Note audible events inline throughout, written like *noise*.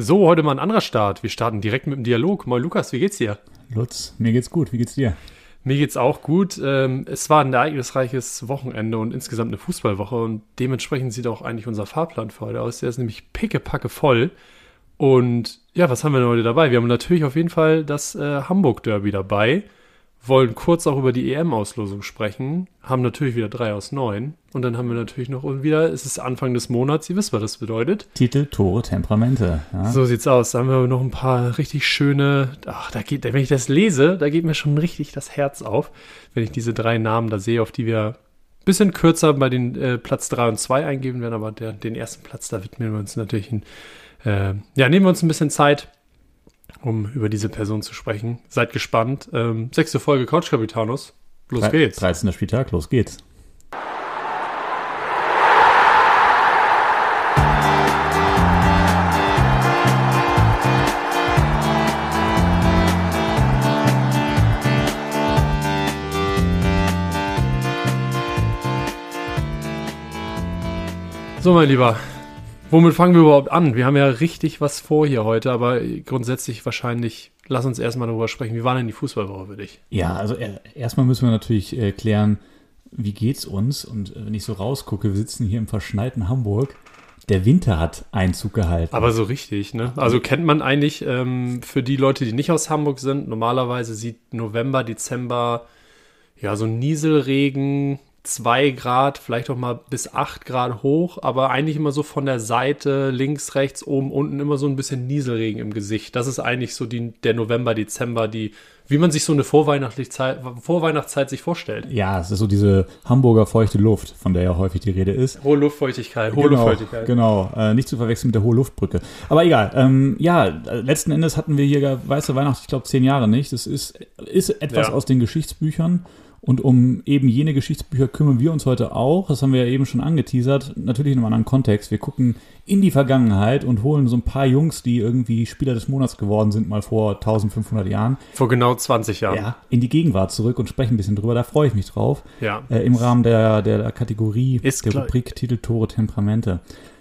So, heute mal ein anderer Start. Wir starten direkt mit dem Dialog. Moin Lukas, wie geht's dir? Lutz, mir geht's gut. Wie geht's dir? Mir geht's auch gut. Ähm, es war ein ereignisreiches Wochenende und insgesamt eine Fußballwoche und dementsprechend sieht auch eigentlich unser Fahrplan für heute aus. Der ist nämlich pickepacke voll. Und ja, was haben wir denn heute dabei? Wir haben natürlich auf jeden Fall das äh, Hamburg-Derby dabei wollen kurz auch über die EM-Auslosung sprechen, haben natürlich wieder drei aus neun. Und dann haben wir natürlich noch wieder, es ist Anfang des Monats, ihr wisst, was das bedeutet. Titel, Tore, Temperamente. Ja. So sieht's aus. Da haben wir noch ein paar richtig schöne, ach, da geht, wenn ich das lese, da geht mir schon richtig das Herz auf, wenn ich diese drei Namen da sehe, auf die wir ein bisschen kürzer bei den äh, Platz drei und zwei eingeben werden, aber der, den ersten Platz, da widmen wir uns natürlich, in, äh, ja, nehmen wir uns ein bisschen Zeit um über diese Person zu sprechen. Seid gespannt. Ähm, sechste Folge Couch Capitanus. Los Dre geht's. 13. Spieltag, los geht's. So, mein Lieber, Womit fangen wir überhaupt an? Wir haben ja richtig was vor hier heute, aber grundsätzlich wahrscheinlich, lass uns erstmal darüber sprechen. Wie war denn die Fußballwoche für dich? Ja, also äh, erstmal müssen wir natürlich äh, klären, wie geht's uns? Und äh, wenn ich so rausgucke, wir sitzen hier im verschneiten Hamburg. Der Winter hat Einzug gehalten. Aber so richtig, ne? Also kennt man eigentlich ähm, für die Leute, die nicht aus Hamburg sind, normalerweise sieht November, Dezember ja so Nieselregen, 2 Grad, vielleicht auch mal bis 8 Grad hoch, aber eigentlich immer so von der Seite, links, rechts, oben, unten immer so ein bisschen Nieselregen im Gesicht. Das ist eigentlich so die, der November, Dezember, die, wie man sich so eine Vorweihnachtszeit, Vorweihnachtszeit sich vorstellt. Ja, es ist so diese Hamburger feuchte Luft, von der ja häufig die Rede ist. Hohe Luftfeuchtigkeit, hohe genau, Luftfeuchtigkeit. Genau, äh, nicht zu verwechseln mit der hohe Luftbrücke. Aber egal, ähm, ja, letzten Endes hatten wir hier weiße Weihnacht, ich glaube, zehn Jahre nicht. Das ist, ist etwas ja. aus den Geschichtsbüchern. Und um eben jene Geschichtsbücher kümmern wir uns heute auch. Das haben wir ja eben schon angeteasert. Natürlich in einem anderen Kontext. Wir gucken in die Vergangenheit und holen so ein paar Jungs, die irgendwie Spieler des Monats geworden sind, mal vor 1500 Jahren. Vor genau 20 Jahren. Ja, in die Gegenwart zurück und sprechen ein bisschen drüber. Da freue ich mich drauf. Ja. Äh, Im Rahmen der, der Kategorie Ist der Rubrik Titel, Tore, Temperamente.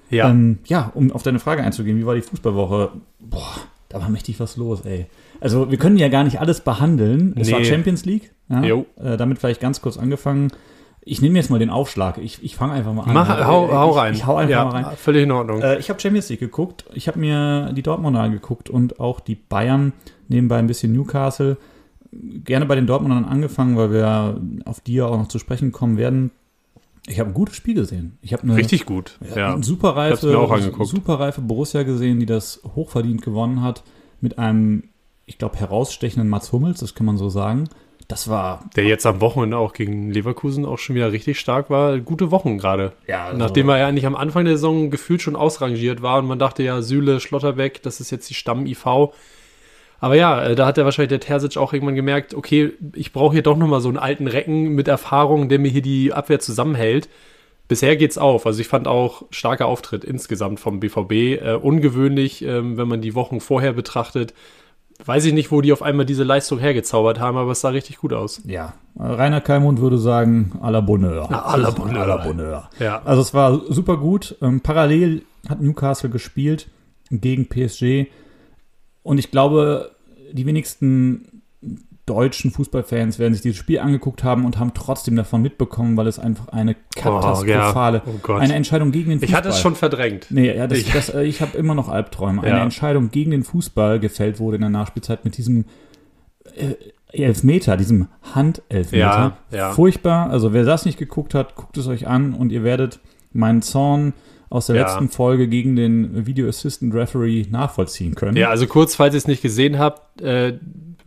Ja. Ähm, ja, um auf deine Frage einzugehen, wie war die Fußballwoche? Boah, da war mächtig was los, ey. Also wir können ja gar nicht alles behandeln. Es nee. war Champions League. Ja? Äh, damit vielleicht ganz kurz angefangen. Ich nehme jetzt mal den Aufschlag. Ich, ich fange einfach mal an. Mach, hau, hau rein. Ich, ich hau einfach ja, mal rein. Völlig in Ordnung. Äh, ich habe Champions League geguckt. Ich habe mir die Dortmunder angeguckt und auch die Bayern. Nebenbei ein bisschen Newcastle. Gerne bei den Dortmundern angefangen, weil wir auf die ja auch noch zu sprechen kommen werden. Ich habe ein gutes Spiel gesehen. Ich habe richtig gut. Ja, Eine superreife, superreife Borussia gesehen, die das hochverdient gewonnen hat mit einem ich glaube, herausstechenden Mats Hummels, das kann man so sagen. Das war. Der jetzt am Wochenende auch gegen Leverkusen auch schon wieder richtig stark war. Gute Wochen gerade. Ja, also Nachdem er ja eigentlich am Anfang der Saison gefühlt schon ausrangiert war und man dachte ja, Süle, Schlotterbeck, das ist jetzt die Stamm-IV. Aber ja, äh, da hat er wahrscheinlich der Terzic auch irgendwann gemerkt, okay, ich brauche hier doch nochmal so einen alten Recken mit Erfahrung, der mir hier die Abwehr zusammenhält. Bisher geht's auf. Also ich fand auch starker Auftritt insgesamt vom BVB. Äh, ungewöhnlich, ähm, wenn man die Wochen vorher betrachtet weiß ich nicht, wo die auf einmal diese Leistung hergezaubert haben, aber es sah richtig gut aus. Ja, Rainer Kalmund würde sagen, à la Bonheur. À la Bonheur. À la Bonheur. Ja. Also es war super gut. Ähm, parallel hat Newcastle gespielt gegen PSG und ich glaube, die wenigsten deutschen Fußballfans werden sich dieses Spiel angeguckt haben und haben trotzdem davon mitbekommen, weil es einfach eine katastrophale, oh, ja. oh eine Entscheidung gegen den Fußball. Ich hatte es schon verdrängt. Nee, ja, das, ich, das, äh, ich habe immer noch Albträume. Eine ja. Entscheidung gegen den Fußball gefällt wurde in der Nachspielzeit mit diesem äh, Elfmeter, diesem Handelfmeter. Ja, ja. Furchtbar. Also wer das nicht geguckt hat, guckt es euch an und ihr werdet meinen Zorn aus der ja. letzten Folge gegen den Video Assistant Referee nachvollziehen können. Ja, also kurz, falls ihr es nicht gesehen habt, äh,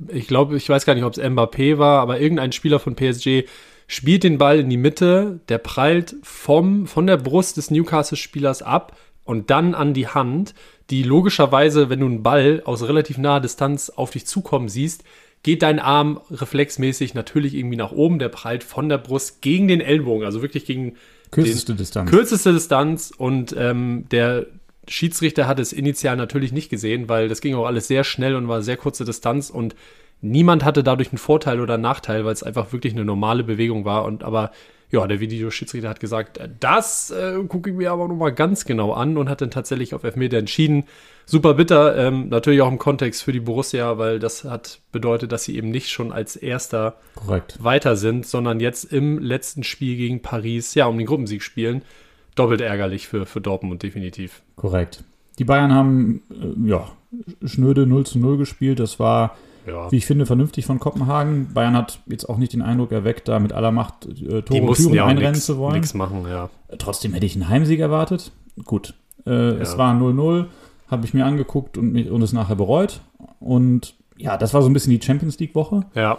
ich glaube, ich weiß gar nicht, ob es Mbappé war, aber irgendein Spieler von PSG spielt den Ball in die Mitte, der prallt vom, von der Brust des Newcastle-Spielers ab und dann an die Hand, die logischerweise, wenn du einen Ball aus relativ naher Distanz auf dich zukommen siehst, geht dein Arm reflexmäßig natürlich irgendwie nach oben, der prallt von der Brust gegen den Ellbogen, also wirklich gegen kürzeste Distanz. Kürzeste Distanz und ähm, der Schiedsrichter hat es initial natürlich nicht gesehen, weil das ging auch alles sehr schnell und war sehr kurze Distanz und niemand hatte dadurch einen Vorteil oder einen Nachteil, weil es einfach wirklich eine normale Bewegung war und aber ja, der Videoschiedsrichter hat gesagt, äh, das äh, gucke ich mir aber nochmal ganz genau an und hat dann tatsächlich auf Elfmeter entschieden. Super bitter, ähm, natürlich auch im Kontext für die Borussia, weil das hat bedeutet, dass sie eben nicht schon als Erster Korrekt. weiter sind, sondern jetzt im letzten Spiel gegen Paris, ja, um den Gruppensieg spielen. Doppelt ärgerlich für, für Dortmund, definitiv. Korrekt. Die Bayern haben, äh, ja, schnöde 0 zu 0 gespielt. Das war ja. wie ich finde, vernünftig von Kopenhagen. Bayern hat jetzt auch nicht den Eindruck erweckt, da mit aller Macht äh, Tore und Türen ja einrennen nix, zu wollen. Nichts machen, ja. Trotzdem hätte ich einen Heimsieg erwartet. Gut, äh, ja. es war 0-0, habe ich mir angeguckt und, mich, und es nachher bereut. Und ja, das war so ein bisschen die Champions League-Woche. Ja.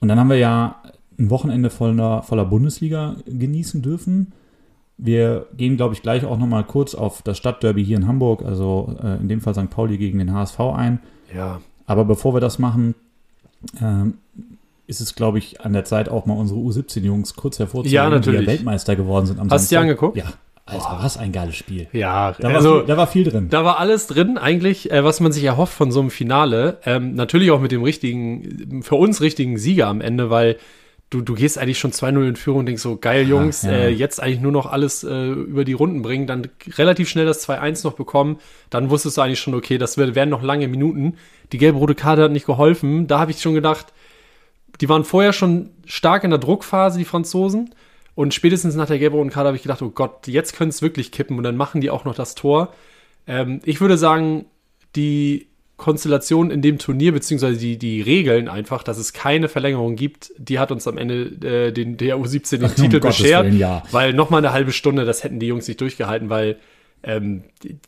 Und dann haben wir ja ein Wochenende voller, voller Bundesliga genießen dürfen. Wir gehen, glaube ich, gleich auch noch mal kurz auf das Stadtderby hier in Hamburg, also äh, in dem Fall St. Pauli gegen den HSV ein. Ja. Aber bevor wir das machen, ähm, ist es, glaube ich, an der Zeit auch mal unsere U17-Jungs kurz hervorzuheben, ja, natürlich. die ja Weltmeister geworden sind am Hast du dir angeguckt? Ja. Alter, was ein geiles Spiel. Ja, da, also, war viel, da war viel drin. Da war alles drin, eigentlich, äh, was man sich erhofft von so einem Finale. Ähm, natürlich auch mit dem richtigen, für uns richtigen Sieger am Ende, weil du, du gehst eigentlich schon 2-0 in Führung und denkst so, geil, Jungs, ja, ja. Äh, jetzt eigentlich nur noch alles äh, über die Runden bringen, dann relativ schnell das 2-1 noch bekommen, dann wusstest du eigentlich schon, okay, das werden noch lange Minuten. Die gelbe-rote Karte hat nicht geholfen. Da habe ich schon gedacht, die waren vorher schon stark in der Druckphase, die Franzosen. Und spätestens nach der gelb-roten Karte habe ich gedacht, oh Gott, jetzt könnte es wirklich kippen und dann machen die auch noch das Tor. Ähm, ich würde sagen, die Konstellation in dem Turnier, beziehungsweise die, die Regeln einfach, dass es keine Verlängerung gibt, die hat uns am Ende äh, den, der U17 den Ach, Titel um beschert. Willen, ja. Weil nochmal eine halbe Stunde, das hätten die Jungs nicht durchgehalten, weil ähm,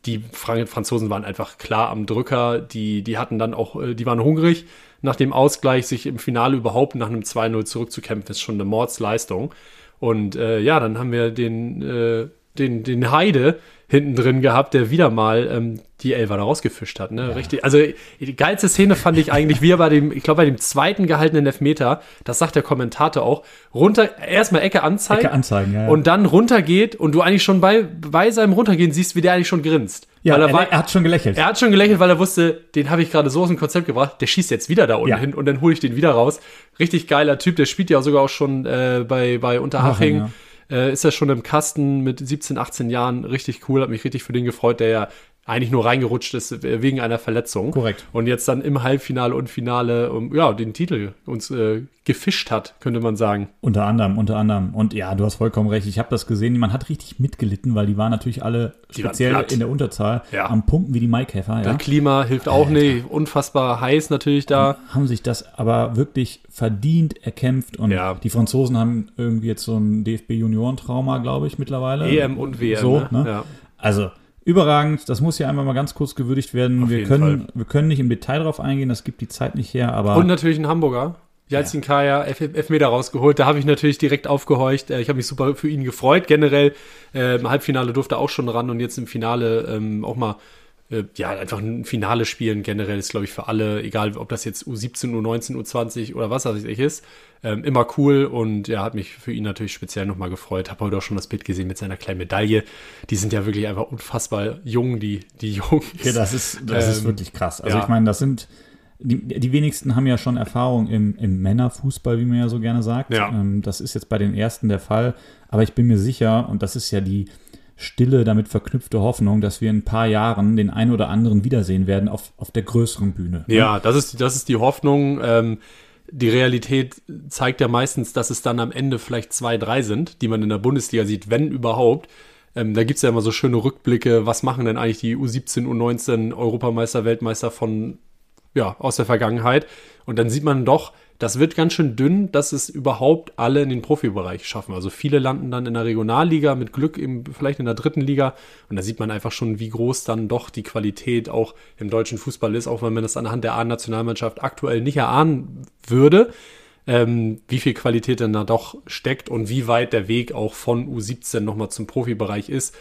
die Franzosen waren einfach klar am Drücker. Die, die hatten dann auch, äh, die waren hungrig. Nach dem Ausgleich sich im Finale überhaupt nach einem 2-0 zurückzukämpfen, ist schon eine Mordsleistung. Und äh, ja, dann haben wir den, äh, den, den Heide hinten drin gehabt, der wieder mal ähm, die Elfer da rausgefischt hat. Ne? Ja. Richtig. Also die geilste Szene fand ich eigentlich, wie er bei dem, ich glaube, bei dem zweiten gehaltenen Elfmeter, das sagt der Kommentator auch, runter, erstmal Ecke anzeigen. Ecke anzeigen, ja. Und dann runtergeht und du eigentlich schon bei, bei seinem Runtergehen siehst, wie der eigentlich schon grinst. Ja, er, war, er, hat schon gelächelt. Er hat schon gelächelt, weil er wusste, den habe ich gerade so aus dem Konzept gebracht, der schießt jetzt wieder da unten ja. hin und dann hole ich den wieder raus. Richtig geiler Typ, der spielt ja sogar auch schon äh, bei, bei Unterhaching. Ach, ja äh, ist er schon im Kasten mit 17, 18 Jahren. Richtig cool, hat mich richtig für den gefreut, der ja eigentlich nur reingerutscht ist wegen einer Verletzung. Korrekt. Und jetzt dann im Halbfinale und Finale um, ja, den Titel uns äh, gefischt hat, könnte man sagen. Unter anderem, unter anderem. Und ja, du hast vollkommen recht. Ich habe das gesehen. Man hat richtig mitgelitten, weil die waren natürlich alle die speziell in der Unterzahl ja. am Pumpen wie die Maikäfer. Ja. Klima hilft auch nicht. Unfassbar heiß natürlich da. Und haben sich das aber wirklich verdient erkämpft. Und ja. die Franzosen haben irgendwie jetzt so ein DFB-Juniorentrauma, glaube ich, mittlerweile. EM und WM. So, ne? ne? Ja. Also überragend. Das muss hier einmal mal ganz kurz gewürdigt werden. wir können, wir können nicht im Detail drauf eingehen, das gibt die Zeit nicht her, aber. Und natürlich ein Hamburger. Jalzin ja. Kaya, Elfmeter rausgeholt. Da habe ich natürlich direkt aufgehorcht. Äh, ich habe mich super für ihn gefreut. Generell äh, im Halbfinale durfte er auch schon ran und jetzt im Finale ähm, auch mal ja, einfach ein Finale spielen generell ist, glaube ich, für alle, egal ob das jetzt U17, U19, U20 oder was weiß ich ist, ähm, immer cool und ja, hat mich für ihn natürlich speziell nochmal gefreut. Habe heute auch schon das Bild gesehen mit seiner kleinen Medaille. Die sind ja wirklich einfach unfassbar jung, die, die *laughs* Jungs. Ja, das ist, das ähm, ist wirklich krass. Also ja. ich meine, das sind, die, die wenigsten haben ja schon Erfahrung im, im Männerfußball, wie man ja so gerne sagt. Ja. Ähm, das ist jetzt bei den ersten der Fall. Aber ich bin mir sicher, und das ist ja die, stille, damit verknüpfte Hoffnung, dass wir in ein paar Jahren den einen oder anderen wiedersehen werden auf, auf der größeren Bühne. Ne? Ja, das ist, das ist die Hoffnung. Ähm, die Realität zeigt ja meistens, dass es dann am Ende vielleicht zwei, drei sind, die man in der Bundesliga sieht, wenn überhaupt. Ähm, da es ja immer so schöne Rückblicke, was machen denn eigentlich die U17, U19 Europameister, Weltmeister von, ja, aus der Vergangenheit. Und dann sieht man doch, das wird ganz schön dünn, dass es überhaupt alle in den Profibereich schaffen. Also viele landen dann in der Regionalliga, mit Glück eben vielleicht in der dritten Liga. Und da sieht man einfach schon, wie groß dann doch die Qualität auch im deutschen Fußball ist, auch wenn man das anhand der A-Nationalmannschaft aktuell nicht erahnen würde. Ähm, wie viel Qualität denn da doch steckt und wie weit der Weg auch von U17 nochmal zum Profibereich ist.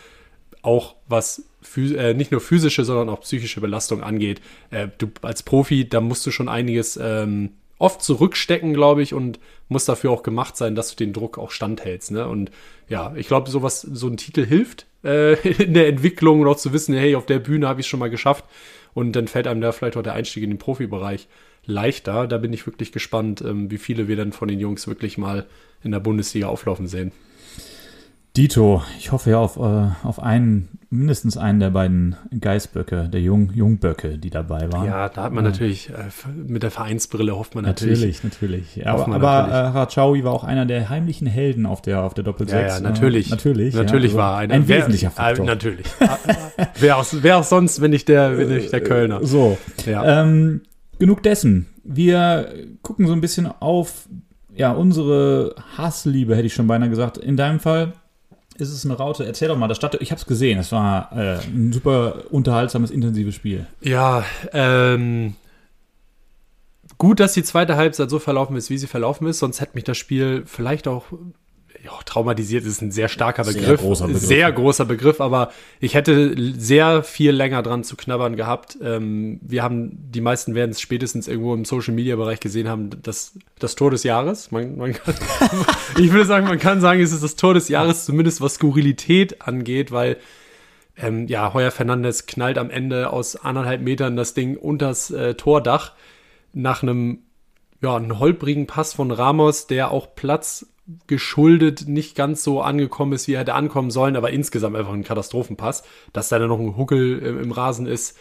Auch was äh, nicht nur physische, sondern auch psychische Belastung angeht. Äh, du als Profi, da musst du schon einiges ähm, oft zurückstecken, glaube ich, und muss dafür auch gemacht sein, dass du den Druck auch standhältst. Ne? Und ja, ich glaube, so ein Titel hilft äh, *laughs* in der Entwicklung und auch zu wissen, hey, auf der Bühne habe ich es schon mal geschafft. und dann fällt einem da vielleicht auch der Einstieg in den Profibereich leichter. Da bin ich wirklich gespannt, ähm, wie viele wir dann von den Jungs wirklich mal in der Bundesliga auflaufen sehen. Dito, ich hoffe ja auf, äh, auf einen, mindestens einen der beiden Geißböcke, der Jung, Jungböcke, die dabei waren. Ja, da hat man ja. natürlich, äh, mit der Vereinsbrille hofft man natürlich. Natürlich, natürlich. Ja, aber aber äh, Harachawi war auch einer der heimlichen Helden auf der, auf der Doppel 6. Ja, ja, natürlich. natürlich. Natürlich ja, also war einer. Ein wer, wesentlicher Faktor. Äh, natürlich. *laughs* wer, auch, wer auch sonst, wenn nicht der, wenn nicht der Kölner. So. Ähm, genug dessen. Wir gucken so ein bisschen auf ja, unsere Hassliebe, hätte ich schon beinahe gesagt. In deinem Fall ist es eine Raute? Erzähl doch mal, das Stadt, ich habe es gesehen, es war äh, ein super unterhaltsames, intensives Spiel. Ja, ähm, gut, dass die zweite Halbzeit so verlaufen ist, wie sie verlaufen ist, sonst hätte mich das Spiel vielleicht auch ja, traumatisiert ist ein sehr starker Begriff. Sehr großer Begriff. Sehr großer Begriff, aber ich hätte sehr viel länger dran zu knabbern gehabt. Ähm, wir haben, die meisten werden es spätestens irgendwo im Social Media Bereich gesehen haben, das, das Tor des Jahres. Man, man kann, *laughs* ich würde sagen, man kann sagen, es ist das Tor des Jahres, zumindest was Skurrilität angeht, weil ähm, ja, Heuer Fernandes knallt am Ende aus anderthalb Metern das Ding unters äh, Tordach nach einem ja, einen holprigen Pass von Ramos, der auch Platz geschuldet nicht ganz so angekommen ist, wie er hätte ankommen sollen, aber insgesamt einfach ein Katastrophenpass. Dass da dann noch ein Huckel im, im Rasen ist,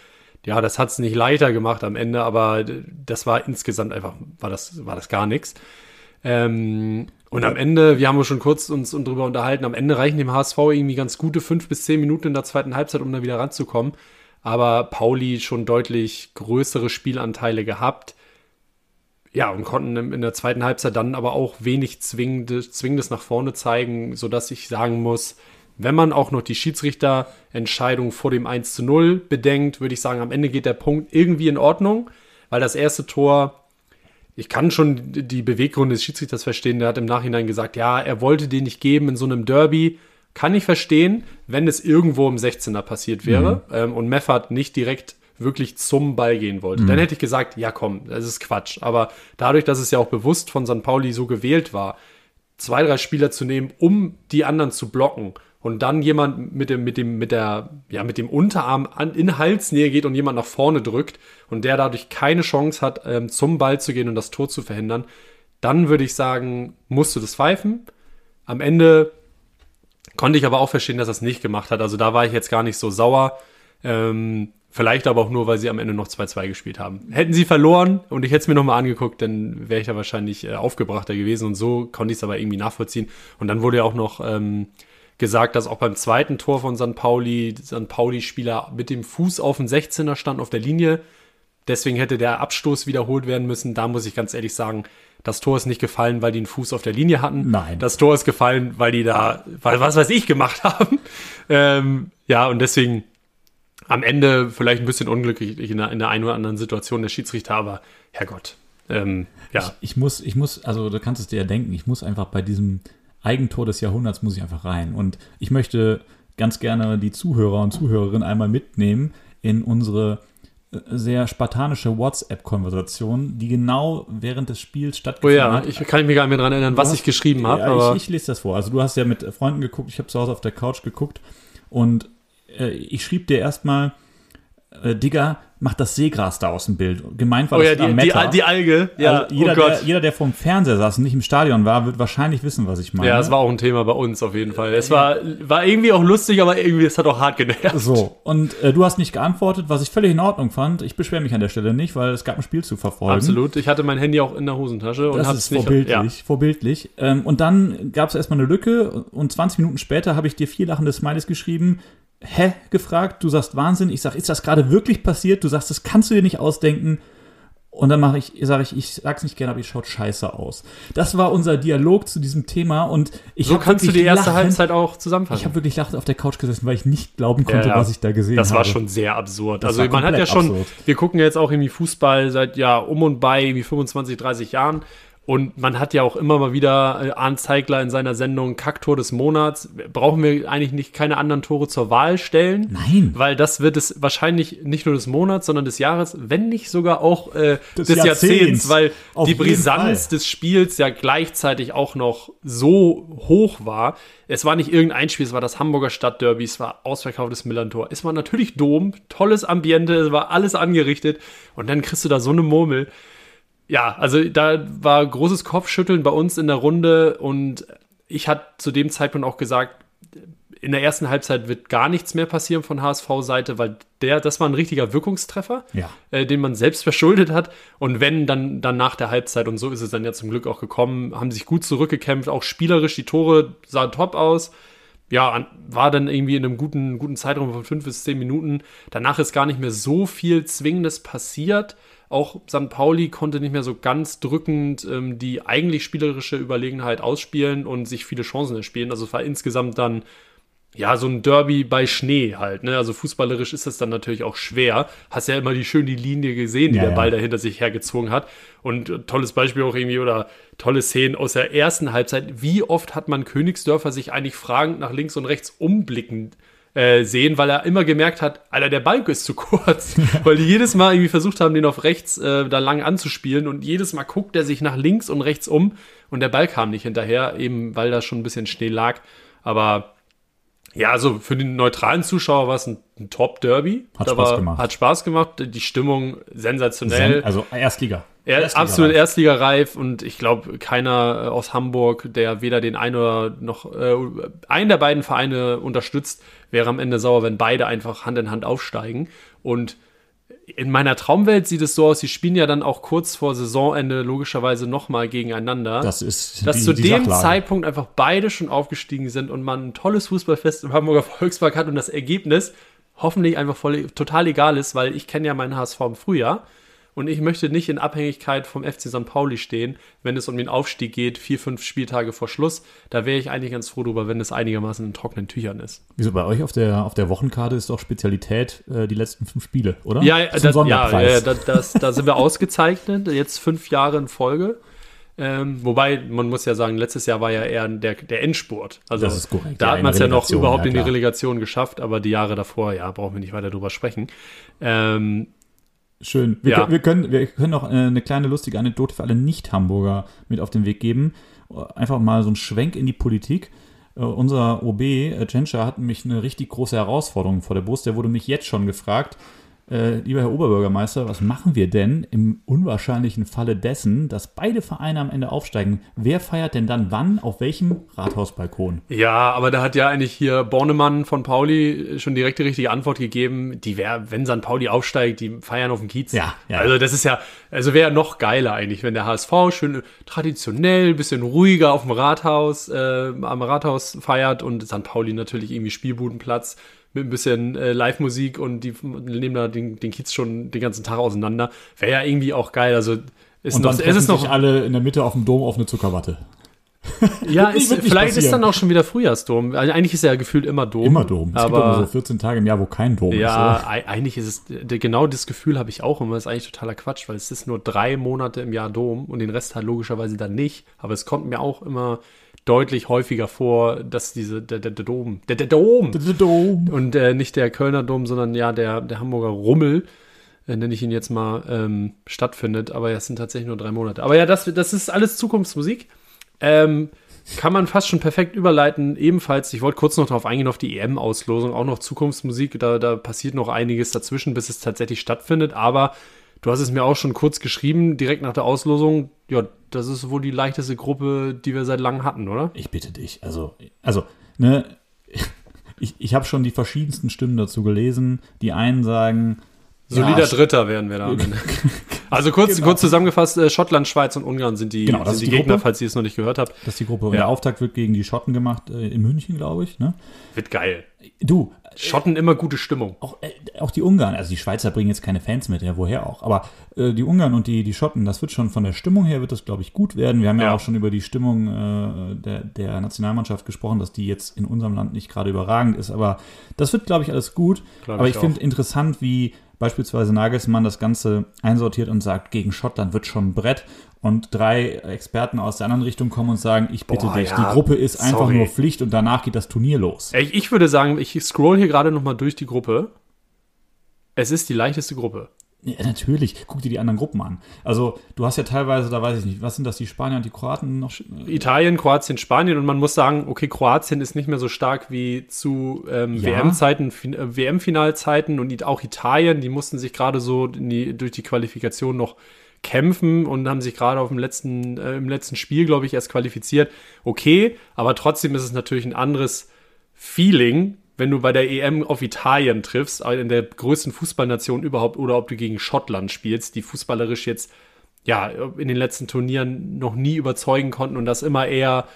ja, das hat es nicht leichter gemacht am Ende, aber das war insgesamt einfach, war das, war das gar nichts. Ähm, und am Ende, wir haben uns schon kurz uns darüber unterhalten, am Ende reichen dem HSV irgendwie ganz gute fünf bis zehn Minuten in der zweiten Halbzeit, um da wieder ranzukommen. Aber Pauli schon deutlich größere Spielanteile gehabt ja, und konnten in der zweiten Halbzeit dann aber auch wenig Zwingendes, Zwingendes nach vorne zeigen, sodass ich sagen muss, wenn man auch noch die Schiedsrichterentscheidung vor dem 1 zu 0 bedenkt, würde ich sagen, am Ende geht der Punkt irgendwie in Ordnung, weil das erste Tor, ich kann schon die Beweggründe des Schiedsrichters verstehen, der hat im Nachhinein gesagt, ja, er wollte den nicht geben in so einem Derby. Kann ich verstehen, wenn es irgendwo im 16er passiert wäre mhm. ähm, und Meffert nicht direkt wirklich zum Ball gehen wollte. Mhm. Dann hätte ich gesagt, ja komm, das ist Quatsch. Aber dadurch, dass es ja auch bewusst von St. Pauli so gewählt war, zwei, drei Spieler zu nehmen, um die anderen zu blocken und dann jemand mit dem, mit dem, mit der, ja, mit dem Unterarm an, in Halsnähe geht und jemand nach vorne drückt und der dadurch keine Chance hat, ähm, zum Ball zu gehen und das Tor zu verhindern, dann würde ich sagen, musst du das pfeifen. Am Ende konnte ich aber auch verstehen, dass er es nicht gemacht hat. Also da war ich jetzt gar nicht so sauer. Ähm, Vielleicht aber auch nur, weil sie am Ende noch 2-2 gespielt haben. Hätten sie verloren und ich hätte es mir nochmal angeguckt, dann wäre ich da wahrscheinlich äh, aufgebrachter gewesen und so konnte ich es aber irgendwie nachvollziehen. Und dann wurde ja auch noch ähm, gesagt, dass auch beim zweiten Tor von San Pauli, San Pauli-Spieler mit dem Fuß auf dem 16er stand auf der Linie. Deswegen hätte der Abstoß wiederholt werden müssen. Da muss ich ganz ehrlich sagen, das Tor ist nicht gefallen, weil die einen Fuß auf der Linie hatten. Nein. Das Tor ist gefallen, weil die da, weil was weiß ich gemacht *laughs* haben. Ähm, ja, und deswegen am Ende vielleicht ein bisschen unglücklich in der, in der einen oder anderen Situation der Schiedsrichter, aber Herrgott. Ähm, ja. Ich, ich, muss, ich muss, also du kannst es dir ja denken, ich muss einfach bei diesem Eigentor des Jahrhunderts muss ich einfach rein. Und ich möchte ganz gerne die Zuhörer und Zuhörerinnen einmal mitnehmen in unsere äh, sehr spartanische WhatsApp-Konversation, die genau während des Spiels stattgefunden hat. Oh ja, hat. ich kann mich gar nicht mehr daran erinnern, was hast, ich geschrieben habe. Ja, ich, ich, lese das vor. Also du hast ja mit Freunden geguckt, ich habe zu Hause auf der Couch geguckt und äh, ich schrieb dir erstmal, äh, Digga, mach das Seegras da aus dem Bild. Gemeint war oh, das ja, die, die, die, Alge. Ja, also jeder, oh der, jeder, der vom Fernseher saß und nicht im Stadion war, wird wahrscheinlich wissen, was ich meine. Ja, es war auch ein Thema bei uns auf jeden Fall. Es war, war irgendwie auch lustig, aber irgendwie, es hat auch hart genervt. So, und äh, du hast nicht geantwortet, was ich völlig in Ordnung fand. Ich beschwere mich an der Stelle nicht, weil es gab ein Spiel zu verfolgen. Absolut. Ich hatte mein Handy auch in der Hosentasche und habe es nicht. Vorbildlich, ja. vorbildlich. Ähm, und dann gab es erstmal eine Lücke und 20 Minuten später habe ich dir vier lachende Smileys geschrieben hä, gefragt. Du sagst Wahnsinn. Ich sag, ist das gerade wirklich passiert? Du sagst, das kannst du dir nicht ausdenken. Und dann mache ich, sage ich, ich sag's nicht gerne, aber ich schaut scheiße aus. Das war unser Dialog zu diesem Thema und ich So kannst du die erste lachend, Halbzeit auch zusammenfassen. Ich habe wirklich lachend auf der Couch gesessen, weil ich nicht glauben konnte, ja, ja. was ich da gesehen habe. Das war habe. schon sehr absurd. Das also man hat ja schon, absurd. wir gucken ja jetzt auch irgendwie Fußball seit ja um und bei irgendwie 25, 30 Jahren Und man hat ja auch immer mal wieder äh, Arndt Zeigler in seiner Sendung Kacktor des Monats. Brauchen wir eigentlich nicht keine anderen Tore zur Wahl stellen? Nein. Weil das wird es wahrscheinlich nicht nur des Monats, sondern des Jahres, wenn nicht sogar auch äh, Des des, Jahrzehnts. Jahrzehnts, weil Auf die Brisanz des Spiels ja gleichzeitig auch noch so hoch war. Es war nicht irgendein Spiel, es war das Hamburger Stadtderby, es war ausverkauftes Millantor. Es war natürlich Dom, tolles Ambiente, es war alles angerichtet und dann kriegst du da so eine Murmel. Ja, also da war großes Kopfschütteln bei uns in der Runde und ich hatte zu dem Zeitpunkt auch gesagt, in der ersten Halbzeit wird gar nichts mehr passieren von HSV-Seite, weil der, das war ein richtiger Wirkungstreffer, Ja. äh, den man selbst *laughs* verschuldet hat. Und wenn, dann, dann nach der Halbzeit, und so ist es dann ja zum Glück auch gekommen, haben sich gut zurückgekämpft, auch spielerisch, die Tore sahen top aus. Ja, an- war dann irgendwie in einem guten, guten Zeitraum von fünf bis zehn Minuten. Danach ist gar nicht mehr so viel Zwingendes passiert. Auch St. Pauli konnte nicht mehr so ganz drückend ähm, die eigentlich spielerische Überlegenheit ausspielen und sich viele Chancen erspielen. Also es war insgesamt dann ja, so ein Derby bei Schnee halt, ne? Also fußballerisch ist das dann natürlich auch schwer. Hast ja immer die schön die Linie gesehen, die Ja, der ja. Ball dahinter sich hergezogen hat. Und äh, tolles Beispiel auch irgendwie oder tolle Szenen aus der ersten Halbzeit. Wie oft hat man Königsdörfer sich eigentlich fragend nach links und rechts umblickend äh, sehen, weil er immer gemerkt hat, Alter, der Balk ist zu kurz. *laughs* weil die jedes Mal irgendwie versucht haben, den auf rechts äh, da lang anzuspielen und jedes Mal guckt er sich nach links und rechts um und der Ball kam nicht hinterher, eben weil da schon ein bisschen Schnee lag. Aber ja, also für den neutralen Zuschauer war es ein, ein Top-Derby. Hat Spaß gemacht. Hat Spaß gemacht. Die Stimmung sensationell. Also Erstliga. Er ist absolut reif. Erstligareif und ich glaube, keiner äh, aus Hamburg, der weder den einen oder noch äh, einen der beiden Vereine unterstützt, wäre am Ende sauer, wenn beide einfach Hand in Hand aufsteigen. Und in meiner Traumwelt sieht es so aus, sie spielen ja dann auch kurz vor Saisonende logischerweise nochmal gegeneinander Das ist dass die, zu die dem Sachlage. Zeitpunkt einfach beide schon aufgestiegen sind und man ein tolles Fußballfest im Hamburger Volkspark hat und das Ergebnis hoffentlich einfach voll, total egal ist, weil ich kenne ja meinen HSV im Frühjahr und ich möchte nicht in Abhängigkeit vom FC St. Pauli stehen, wenn es um den Aufstieg geht, vier, fünf Spieltage vor Schluss. Da wäre ich eigentlich ganz froh drüber, wenn es einigermaßen in trockenen Tüchern ist. Wieso bei euch auf der, auf der Wochenkarte ist doch Spezialität äh, die letzten fünf Spiele, oder? Ja, das, ja, ja da, das, da sind wir *laughs* ausgezeichnet, jetzt fünf Jahre in Folge. Ähm, wobei, man muss ja sagen, letztes Jahr war ja eher der, der Endspurt. Also Das ist korrekt, da ja, hat man es ja noch überhaupt ja, in die. Relegation geschafft, aber die Jahre davor, ja, brauchen wir nicht weiter drüber sprechen. Ähm, Schön. Wir, Ja. können, wir, können, wir können noch äh, eine kleine lustige Anekdote für alle Nicht-Hamburger mit auf den Weg geben. Einfach mal so einen Schwenk in die Politik. Äh, unser OB, äh, Tschentscher, hat nämlich eine richtig große Herausforderung vor der Brust. Der wurde mich jetzt schon gefragt, äh, lieber Herr Oberbürgermeister, was machen wir denn im unwahrscheinlichen Falle dessen, dass beide Vereine am Ende aufsteigen? Wer feiert denn dann wann auf welchem Rathausbalkon? ja, aber da hat ja eigentlich hier Bornemann von Pauli schon direkt die richtige Antwort gegeben. Die wäre, wenn St. Pauli aufsteigt, die feiern auf dem Kiez. Ja, ja. Also das ist ja, also wäre noch geiler eigentlich, wenn der HSV schön traditionell, bisschen ruhiger auf dem Rathaus, äh, am Rathaus feiert und St. Pauli natürlich irgendwie Spielbudenplatz mit ein bisschen äh, Live-Musik und die nehmen da den, den Kiez schon den ganzen Tag auseinander. Wäre ja irgendwie auch geil. Also ist Und noch, dann es ist noch alle in der Mitte auf dem Dom auf eine Zuckerwatte. *laughs* Ja, *laughs* ist, vielleicht ist passieren. dann auch schon wieder Frühjahrsdom. Also Eigentlich ist er ja gefühlt immer Dom. Immer Dom. Es gibt immer so Aber 14 Tage im Jahr, wo kein Dom ist. ja, oder? ei- eigentlich ist es, genau das Gefühl habe ich auch immer. Das ist eigentlich totaler Quatsch, weil es ist nur drei Monate im Jahr Dom und den Rest halt logischerweise dann nicht. Aber es kommt mir auch immer deutlich häufiger vor, dass diese, der, der, der Dom, der, der Dom Der Dom. und äh, nicht der Kölner Dom, sondern ja der, der Hamburger Rummel, äh, nenne ich ihn jetzt mal, ähm, stattfindet. Aber ja, es sind tatsächlich nur drei Monate. Aber ja, das, das ist alles Zukunftsmusik. Ähm, kann man fast schon perfekt überleiten. Ebenfalls, ich wollte kurz noch darauf eingehen, auf die EM-Auslosung, auch noch Zukunftsmusik. Da, da passiert noch einiges dazwischen, bis es tatsächlich stattfindet. Aber du hast es mir auch schon kurz geschrieben, direkt nach der Auslosung. Ja, das ist wohl die leichteste Gruppe, die wir seit langem hatten, oder? Ich bitte dich. Also, also, ne, *laughs* ich, ich habe schon die verschiedensten Stimmen dazu gelesen. Die einen sagen, Solider ja, Dritter werden wir da. Also kurz, Genau. kurz zusammengefasst, äh, Schottland, Schweiz und Ungarn sind die, Genau, das sind ist die die Gegner, Gruppe. falls ihr es noch nicht gehört habt. dass die Gruppe, Ja. der Auftakt wird gegen die Schotten gemacht, äh, in München, glaube ich. Ne? Wird geil. Du, Schotten immer gute Stimmung. auch, äh, auch die Ungarn, also die Schweizer bringen jetzt keine Fans mit, ja, woher auch. Aber äh, die Ungarn und die, die Schotten, das wird schon von der Stimmung her, wird das, glaube ich, gut werden. Wir haben ja, Ja. auch schon über die Stimmung äh, der, der Nationalmannschaft gesprochen, dass die jetzt in unserem Land nicht gerade überragend ist. Aber das wird, glaube ich, alles gut. Glaub aber ich ich finde interessant, wie beispielsweise Nagelsmann das Ganze einsortiert und sagt, gegen Schottland wird schon ein Brett und drei Experten aus der anderen Richtung kommen und sagen, ich bitte Boah, dich, ja, die Gruppe ist einfach sorry. nur Pflicht und danach geht das Turnier los. Ich, ich würde sagen, ich scroll hier gerade noch mal durch die Gruppe. Es ist die leichteste Gruppe. Ja, natürlich, guck dir die anderen Gruppen an. Also du hast ja teilweise, da weiß ich nicht, was sind das, die Spanier und die Kroaten noch? Italien, Kroatien, Spanien und man muss sagen, okay, Kroatien ist nicht mehr so stark wie zu ähm, Ja. WM-Zeiten, äh, WM-Finalzeiten und auch Italien, die mussten sich gerade so die, durch die Qualifikation noch kämpfen und haben sich gerade auf dem letzten, äh, im letzten Spiel, glaube ich, erst qualifiziert. Okay, aber trotzdem ist es natürlich ein anderes Feeling, wenn du bei der EM auf Italien triffst, äh, in der größten Fußballnation überhaupt, oder ob du gegen Schottland spielst, die fußballerisch jetzt ja, in den letzten Turnieren noch nie überzeugen konnten und das immer eher,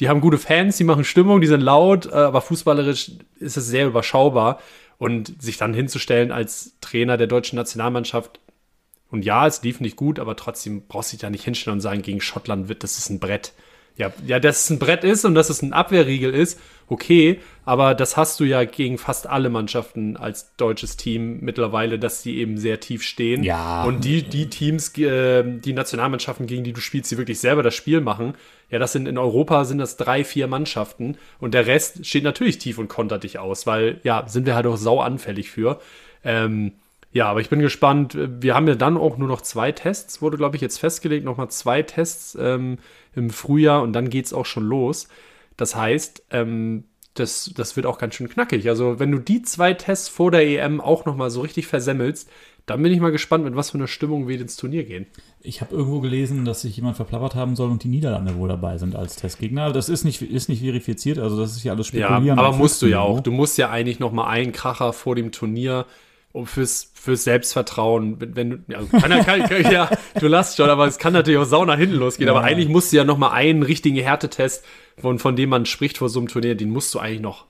die haben gute Fans, die machen Stimmung, die sind laut, äh, aber fußballerisch ist es sehr überschaubar. Und sich dann hinzustellen als Trainer der deutschen Nationalmannschaft, und ja, es lief nicht gut, aber trotzdem brauchst du dich da nicht hinstellen und sagen, gegen Schottland wird, das ist ein Brett. Ja, ja, dass es ein Brett ist und dass es ein Abwehrriegel ist, okay, aber das hast du ja gegen fast alle Mannschaften als deutsches Team mittlerweile, dass die eben sehr tief stehen. Ja. Und die, die Teams, äh, die Nationalmannschaften, gegen die du spielst, die wirklich selber das Spiel machen, ja, das sind in Europa sind das drei, vier Mannschaften und der Rest steht natürlich tief und kontert dich aus, weil ja, sind wir halt auch sau anfällig für. Ähm, ja, aber ich bin gespannt. Wir haben ja dann auch nur noch zwei Tests, wurde, glaube ich, jetzt festgelegt. Nochmal zwei Tests ähm, im Frühjahr und dann geht's auch schon los. Das heißt, ähm, das, das wird auch ganz schön knackig. Also, wenn du die zwei Tests vor der EM auch nochmal so richtig versemmelst, dann bin ich mal gespannt, mit was für einer Stimmung wir ins Turnier gehen. Ich habe irgendwo gelesen, dass sich jemand verplappert haben soll und die Niederlande wohl dabei sind als Testgegner. Das ist nicht, ist nicht verifiziert, also das ist ja alles Ja, spekulieren. aber auf musst du ja auch. Du musst ja eigentlich noch mal einen Kracher vor dem Turnier um fürs, fürs Selbstvertrauen, wenn, wenn du, ja, kann, kann, kann, ja, du lachst schon, aber es kann natürlich auch sau nach hinten losgehen. Ja. Aber eigentlich musst du ja noch mal einen richtigen Härtetest, von, von dem man spricht vor so einem Turnier, den musst du eigentlich noch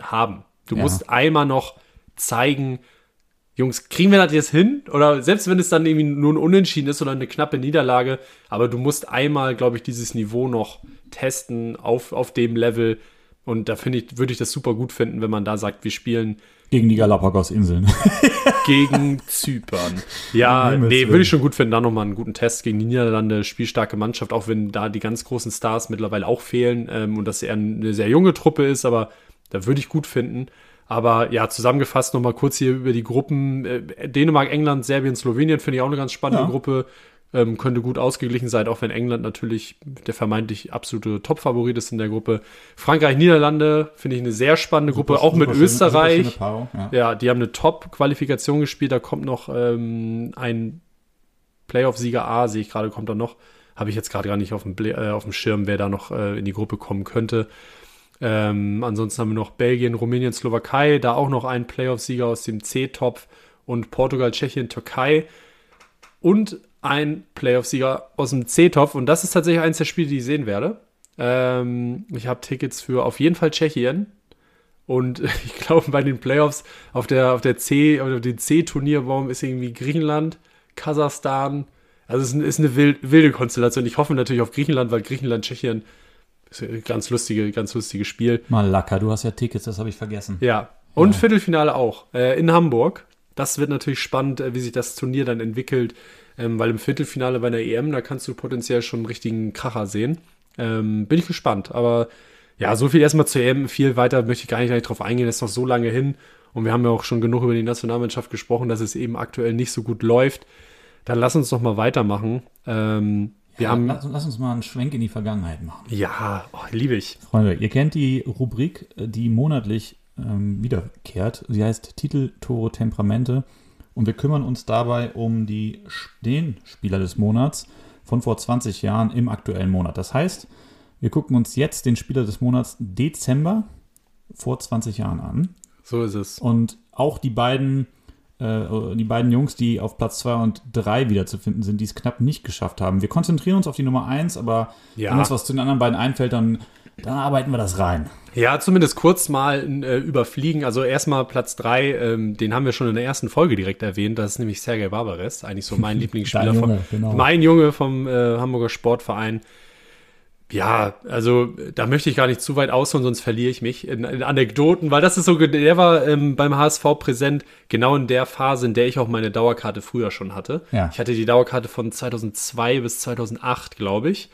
haben. Du Ja. musst einmal noch zeigen, Jungs, kriegen wir das jetzt hin? Oder selbst wenn es dann irgendwie nur ein Unentschieden ist oder eine knappe Niederlage, aber du musst einmal, glaube ich, dieses Niveau noch testen auf, auf dem Level. Und da finde ich, würde ich das super gut finden, wenn man da sagt, wir spielen Gegen die Galapagos-Inseln. *laughs* gegen Zypern. Ja, nee, würde ich schon gut finden, da nochmal einen guten Test gegen die Niederlande, spielstarke Mannschaft, auch wenn da die ganz großen Stars mittlerweile auch fehlen ähm, und das eher eine sehr junge Truppe ist, aber da würde ich gut finden. Aber ja, zusammengefasst nochmal kurz hier über die Gruppen. Äh, Dänemark, England, Serbien, Slowenien finde ich auch eine ganz spannende Ja. Gruppe. Ähm, könnte gut ausgeglichen sein, auch wenn England natürlich der vermeintlich absolute Top-Favorit ist in der Gruppe. Frankreich, Niederlande finde ich eine sehr spannende Gruppe, auch mit Super schöne- Österreich. super Paarung, ja. Ja, die haben eine Top-Qualifikation gespielt. Da kommt noch ähm, ein Playoff-Sieger A, sehe ich gerade, kommt da noch. Habe ich jetzt gerade gar nicht auf dem, äh, auf dem Schirm, wer da noch äh, in die Gruppe kommen könnte. Ähm, ansonsten haben wir noch Belgien, Rumänien, Slowakei, da auch noch ein Playoff-Sieger aus dem C-Topf und Portugal, Tschechien, Türkei und ein Playoff-Sieger aus dem C-Topf. Und das ist tatsächlich eins der Spiele, die ich sehen werde. Ähm, ich habe Tickets für auf jeden Fall Tschechien. Und *laughs* ich glaube, bei den Playoffs auf der, auf der C, oder den C-Turnierbaum ist irgendwie Griechenland, Kasachstan. Also es ist, ein- ist eine wild, wilde Konstellation. Ich hoffe natürlich auf Griechenland, weil Griechenland, Tschechien ist ein ganz lustige, ganz lustiges Spiel. Malaka, du hast ja Tickets, das habe ich vergessen. Ja. Und Viertelfinale auch. Äh, in Hamburg. Das wird natürlich spannend, äh, wie sich das Turnier dann entwickelt. Ähm, weil im Viertelfinale bei der EM, da kannst du potenziell schon einen richtigen Kracher sehen. Ähm, bin ich gespannt. Aber ja, so viel erstmal zur EM. Viel weiter möchte ich gar nicht, gar nicht drauf eingehen. Das ist noch so lange hin. Und wir haben ja auch schon genug über die Nationalmannschaft gesprochen, dass es eben aktuell nicht so gut läuft. Dann lass uns doch mal weitermachen. Ähm, wir haben. lass, lass uns mal einen Schwenk in die Vergangenheit machen. Ja, oh, liebe ich. Freunde, ihr kennt die Rubrik, die monatlich ähm, wiederkehrt. Sie heißt Titel, Tore, Temperamente. Und wir kümmern uns dabei um die, den Spieler des Monats von vor 20 Jahren im aktuellen Monat. Das heißt, wir gucken uns jetzt den Spieler des Monats Dezember vor 20 Jahren an. So ist es. Und auch die beiden, äh, die beiden Jungs, die auf Platz 2 und 3 wiederzufinden sind, die es knapp nicht geschafft haben. Wir konzentrieren uns auf die Nummer 1, aber Ja. wenn uns was zu den anderen beiden einfällt, dann, dann arbeiten wir das rein. Ja, zumindest kurz mal äh, überfliegen. Also erstmal Platz 3, ähm, den haben wir schon in der ersten Folge direkt erwähnt. Das ist nämlich Sergei Barbares, eigentlich so mein *laughs* Lieblingsspieler. Dein vom, Junge, genau. Mein Junge vom äh, Hamburger Sportverein. Ja, also da möchte ich gar nicht zu weit ausholen, sonst verliere ich mich in, in Anekdoten, weil das ist so, der war ähm, beim HSV präsent, genau in der Phase, in der ich auch meine Dauerkarte früher schon hatte. Ja. Ich hatte die Dauerkarte von 2002 bis 2008, glaube ich.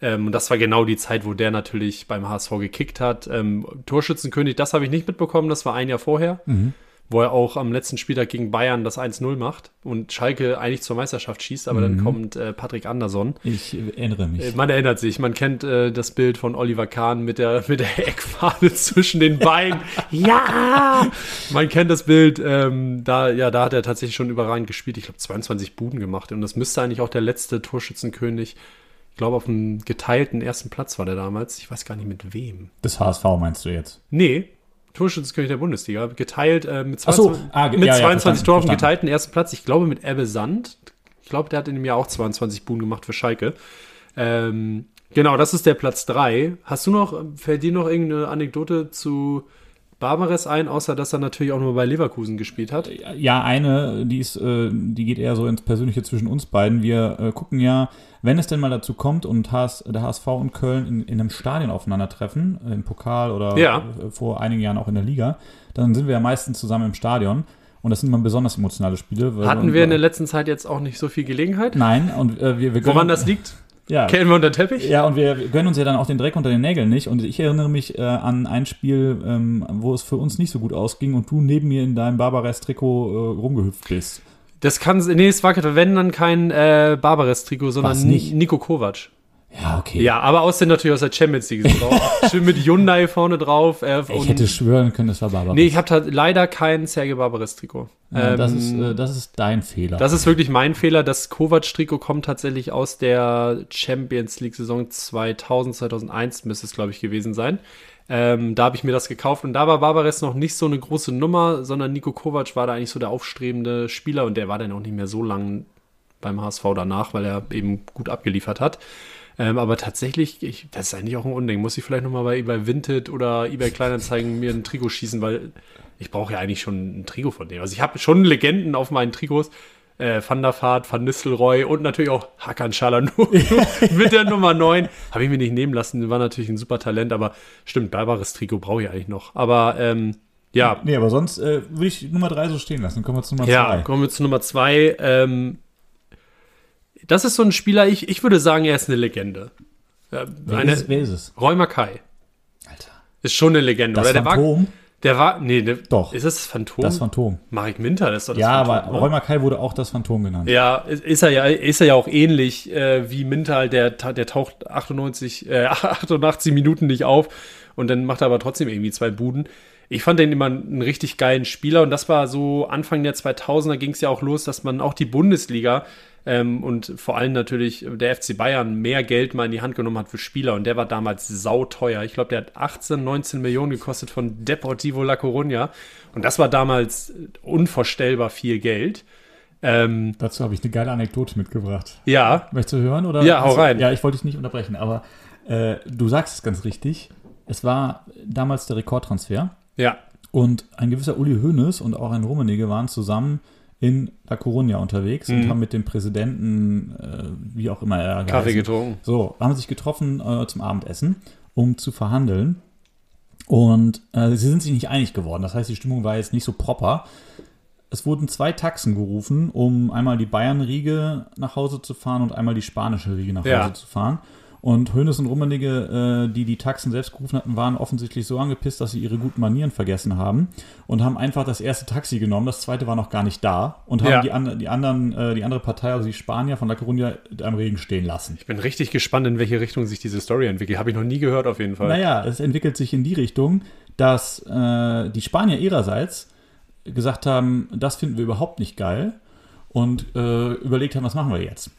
Ähm, und das war genau die Zeit, wo der natürlich beim HSV gekickt hat. Ähm, Torschützenkönig, das habe ich nicht mitbekommen, das war ein Jahr vorher. Mhm. Wo er auch am letzten Spieltag gegen Bayern das 1-0 macht und Schalke eigentlich zur Meisterschaft schießt, aber dann kommt äh, Patrick Andersson. Ich erinnere mich. Äh, Man erinnert sich, man kennt äh, das Bild von Oliver Kahn mit der, mit der Eckfahne *laughs* zwischen den Beinen. ja! Man kennt das Bild, ähm, da, ja, da hat er tatsächlich schon überragend gespielt. Ich glaube, 22 Buden gemacht. Und das müsste eigentlich auch der letzte Torschützenkönig, ich glaube, auf dem geteilten ersten Platz war der damals. Ich weiß gar nicht mit wem. Das HSV meinst du jetzt? Nee, Torschützenkönig der Bundesliga, geteilt äh, mit Ach so, 22, ah, mit ja, ja, 22 verstanden, Toren auf dem verstanden. geteilten ersten Platz. Ich glaube mit Ebbe Sand. Ich glaube, der hat in dem Jahr auch 22 Buben gemacht für Schalke. Ähm, genau, das ist der Platz 3. Hast du noch, fällt dir noch irgendeine Anekdote zu Barbares ein, außer dass er natürlich auch nur bei Leverkusen gespielt hat? Ja, eine, die ist, äh, die geht eher so ins Persönliche zwischen uns beiden. Wir äh, gucken ja, wenn es denn mal dazu kommt und HS, der HSV und Köln in, in einem Stadion aufeinandertreffen, im Pokal oder Ja. äh, vor einigen Jahren auch in der Liga, dann sind wir ja meistens zusammen im Stadion. Und das sind immer besonders emotionale Spiele. Hatten wir in der letzten Zeit jetzt auch nicht so viel Gelegenheit? Nein, und äh, wir, wir Woran das liegt? Ja, Kennen wir unter den Teppich? Ja, und wir gönnen uns ja dann auch den Dreck unter den Nägeln nicht. Und ich erinnere mich äh, an ein Spiel, ähm, wo es für uns nicht so gut ausging und du neben mir in deinem Barbares-Trikot äh, rumgehüpft bist. Das kann, nee, es war wenn dann kein äh, Barbares-Trikot, sondern? Nico Kovac. Ja, okay. Ja, aber aussehen natürlich aus der Champions League. *laughs* Schön mit Hyundai vorne drauf. Äh, Ich hätte schwören können, das war Barbares. nee, ich habe halt leider kein Sergei Barbares-Trikot. ja, das, Ähm, ist, äh, das ist dein Fehler. Das ist wirklich mein Fehler. Das Kovac-Trikot kommt tatsächlich aus der Champions League-Saison 2000, 2001 müsste es, glaube ich, gewesen sein. Ähm, da habe ich mir das gekauft und da war Barbares noch nicht so eine große Nummer, sondern Nico Kovac war da eigentlich so der aufstrebende Spieler und der war dann auch nicht mehr so lang beim HSV danach, weil er eben gut abgeliefert hat. Ähm, aber tatsächlich, ich, das ist eigentlich auch ein Unding. Muss ich vielleicht nochmal bei eBay Vinted oder eBay Kleinanzeigen mir ein Trikot schießen, weil ich brauche ja eigentlich schon ein Trikot von dem. Also ich habe schon Legenden auf meinen Trikots. Äh, Van der Vaart, Van Nistelrooy und natürlich auch Hakan Çalhanoğlu *laughs* mit der Nummer 9. Habe ich mir nicht nehmen lassen. War natürlich ein super Talent, aber stimmt, barbares Trikot brauche ich eigentlich noch. Aber ähm, ja, nee, aber sonst äh, würde ich Nummer drei so stehen lassen. Kommen wir zu Nummer ja, zwei. kommen wir zu Nummer zwei. Ähm, das ist so ein Spieler, ich, ich würde sagen, er ist eine Legende. Wer, eine, ist, wer ist es? Roy Mackay Alter. ist schon eine Legende. Das oder? Der war, Phantom? der war, nee, der, Doch. Ist es das Phantom? Das Phantom. Marek Minter ist doch das Ja, Phantom, aber oder? Roy Mackay wurde auch das Phantom genannt. Ja, ist ist er ja, ist er ja auch ähnlich äh, wie Mintal, der, der taucht 98, äh, *laughs* 88 Minuten nicht auf und dann macht er aber trotzdem irgendwie zwei Buden. Ich fand den immer einen richtig geilen Spieler und das war so Anfang der 2000er ging es ja auch los, dass man auch die Bundesliga ähm, und vor allem natürlich der FC Bayern mehr Geld mal in die Hand genommen hat für Spieler und der war damals sauteuer. Ich glaube, der hat 18, 19 Millionen gekostet von Deportivo La Coruña und das war damals unvorstellbar viel Geld. Ähm, Dazu habe ich eine geile Anekdote mitgebracht. ja, Möchtest du hören? Oder? Ja, hau Also, rein. Ja, ich wollte dich nicht unterbrechen, aber äh, du sagst es ganz richtig. Es war damals der Rekordtransfer ja. und ein gewisser Uli Hoeneß und auch ein Rummenigge waren zusammen in La Coruña unterwegs und haben mit dem Präsidenten, äh, wie auch immer er Mhm. Kaffee geheißen- getrunken. So, haben sich getroffen äh, zum Abendessen, um zu verhandeln. Und äh, sie sind sich nicht einig geworden. Das heißt, die Stimmung war jetzt nicht so proper. Es wurden zwei Taxen gerufen, um einmal die Bayern-Riege nach Hause zu fahren und einmal die spanische Riege nach Ja. Hause zu fahren. Und Hönes und Rummenigge, äh, die die Taxen selbst gerufen hatten, waren offensichtlich so angepisst, dass sie ihre guten Manieren vergessen haben und haben einfach das erste Taxi genommen. Das zweite war noch gar nicht da und haben Ja. die, an, die anderen, äh, die andere Partei, also die Spanier von La Coruña, am Regen stehen lassen. Ich bin richtig gespannt, in welche Richtung sich diese Story entwickelt. Habe ich noch nie gehört, auf jeden Fall. Naja, es entwickelt sich in die Richtung, dass äh, die Spanier ihrerseits gesagt haben, das finden wir überhaupt nicht geil und äh, überlegt haben, was machen wir jetzt.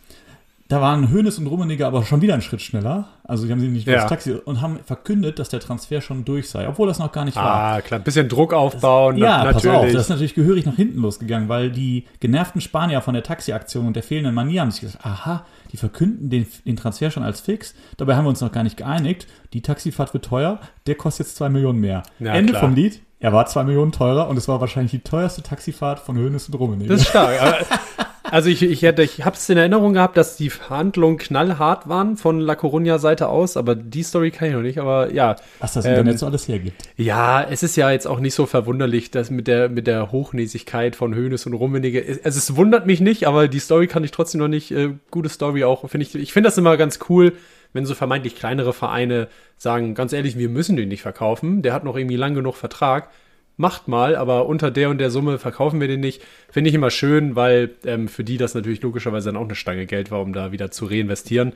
Da waren Hoeneß und Rummenigge aber schon wieder einen Schritt schneller. Also die haben sie nicht Ja. das Taxi und haben verkündet, dass der Transfer schon durch sei, obwohl das noch gar nicht war. Ah, klar. Ein bisschen Druck aufbauen. Ja, na- pass auf, natürlich. das ist natürlich gehörig nach hinten losgegangen, weil die genervten Spanier von der Taxiaktion und der fehlenden Manier haben sich gesagt, aha, die verkünden den, den Transfer schon als fix, dabei haben wir uns noch gar nicht geeinigt, die Taxifahrt wird teuer, der kostet jetzt zwei Millionen mehr. Ja, Ende klar. vom Lied, er war zwei Millionen teurer und es war wahrscheinlich die teuerste Taxifahrt von Hönes und Rummenigge. das ist stark. *laughs* Also ich, ich, hätte, ich habe es in Erinnerung gehabt, dass die Verhandlungen knallhart waren von La Coruña-Seite aus, aber die Story kann ich noch nicht, aber ja. Was das Internet ähm, so alles hergibt. Ja, es ist ja jetzt auch nicht so verwunderlich, dass mit der, mit der Hochnäsigkeit von Hönes und Rummenigge, also es wundert mich nicht, aber die Story kann ich trotzdem noch nicht, äh, gute Story auch, finde ich, ich finde das immer ganz cool, wenn so vermeintlich kleinere Vereine sagen, ganz ehrlich, wir müssen den nicht verkaufen, der hat noch irgendwie lang genug Vertrag, macht mal, aber unter der und der Summe verkaufen wir den nicht. Finde ich immer schön, weil ähm, für die das natürlich logischerweise dann auch eine Stange Geld war, um da wieder zu reinvestieren.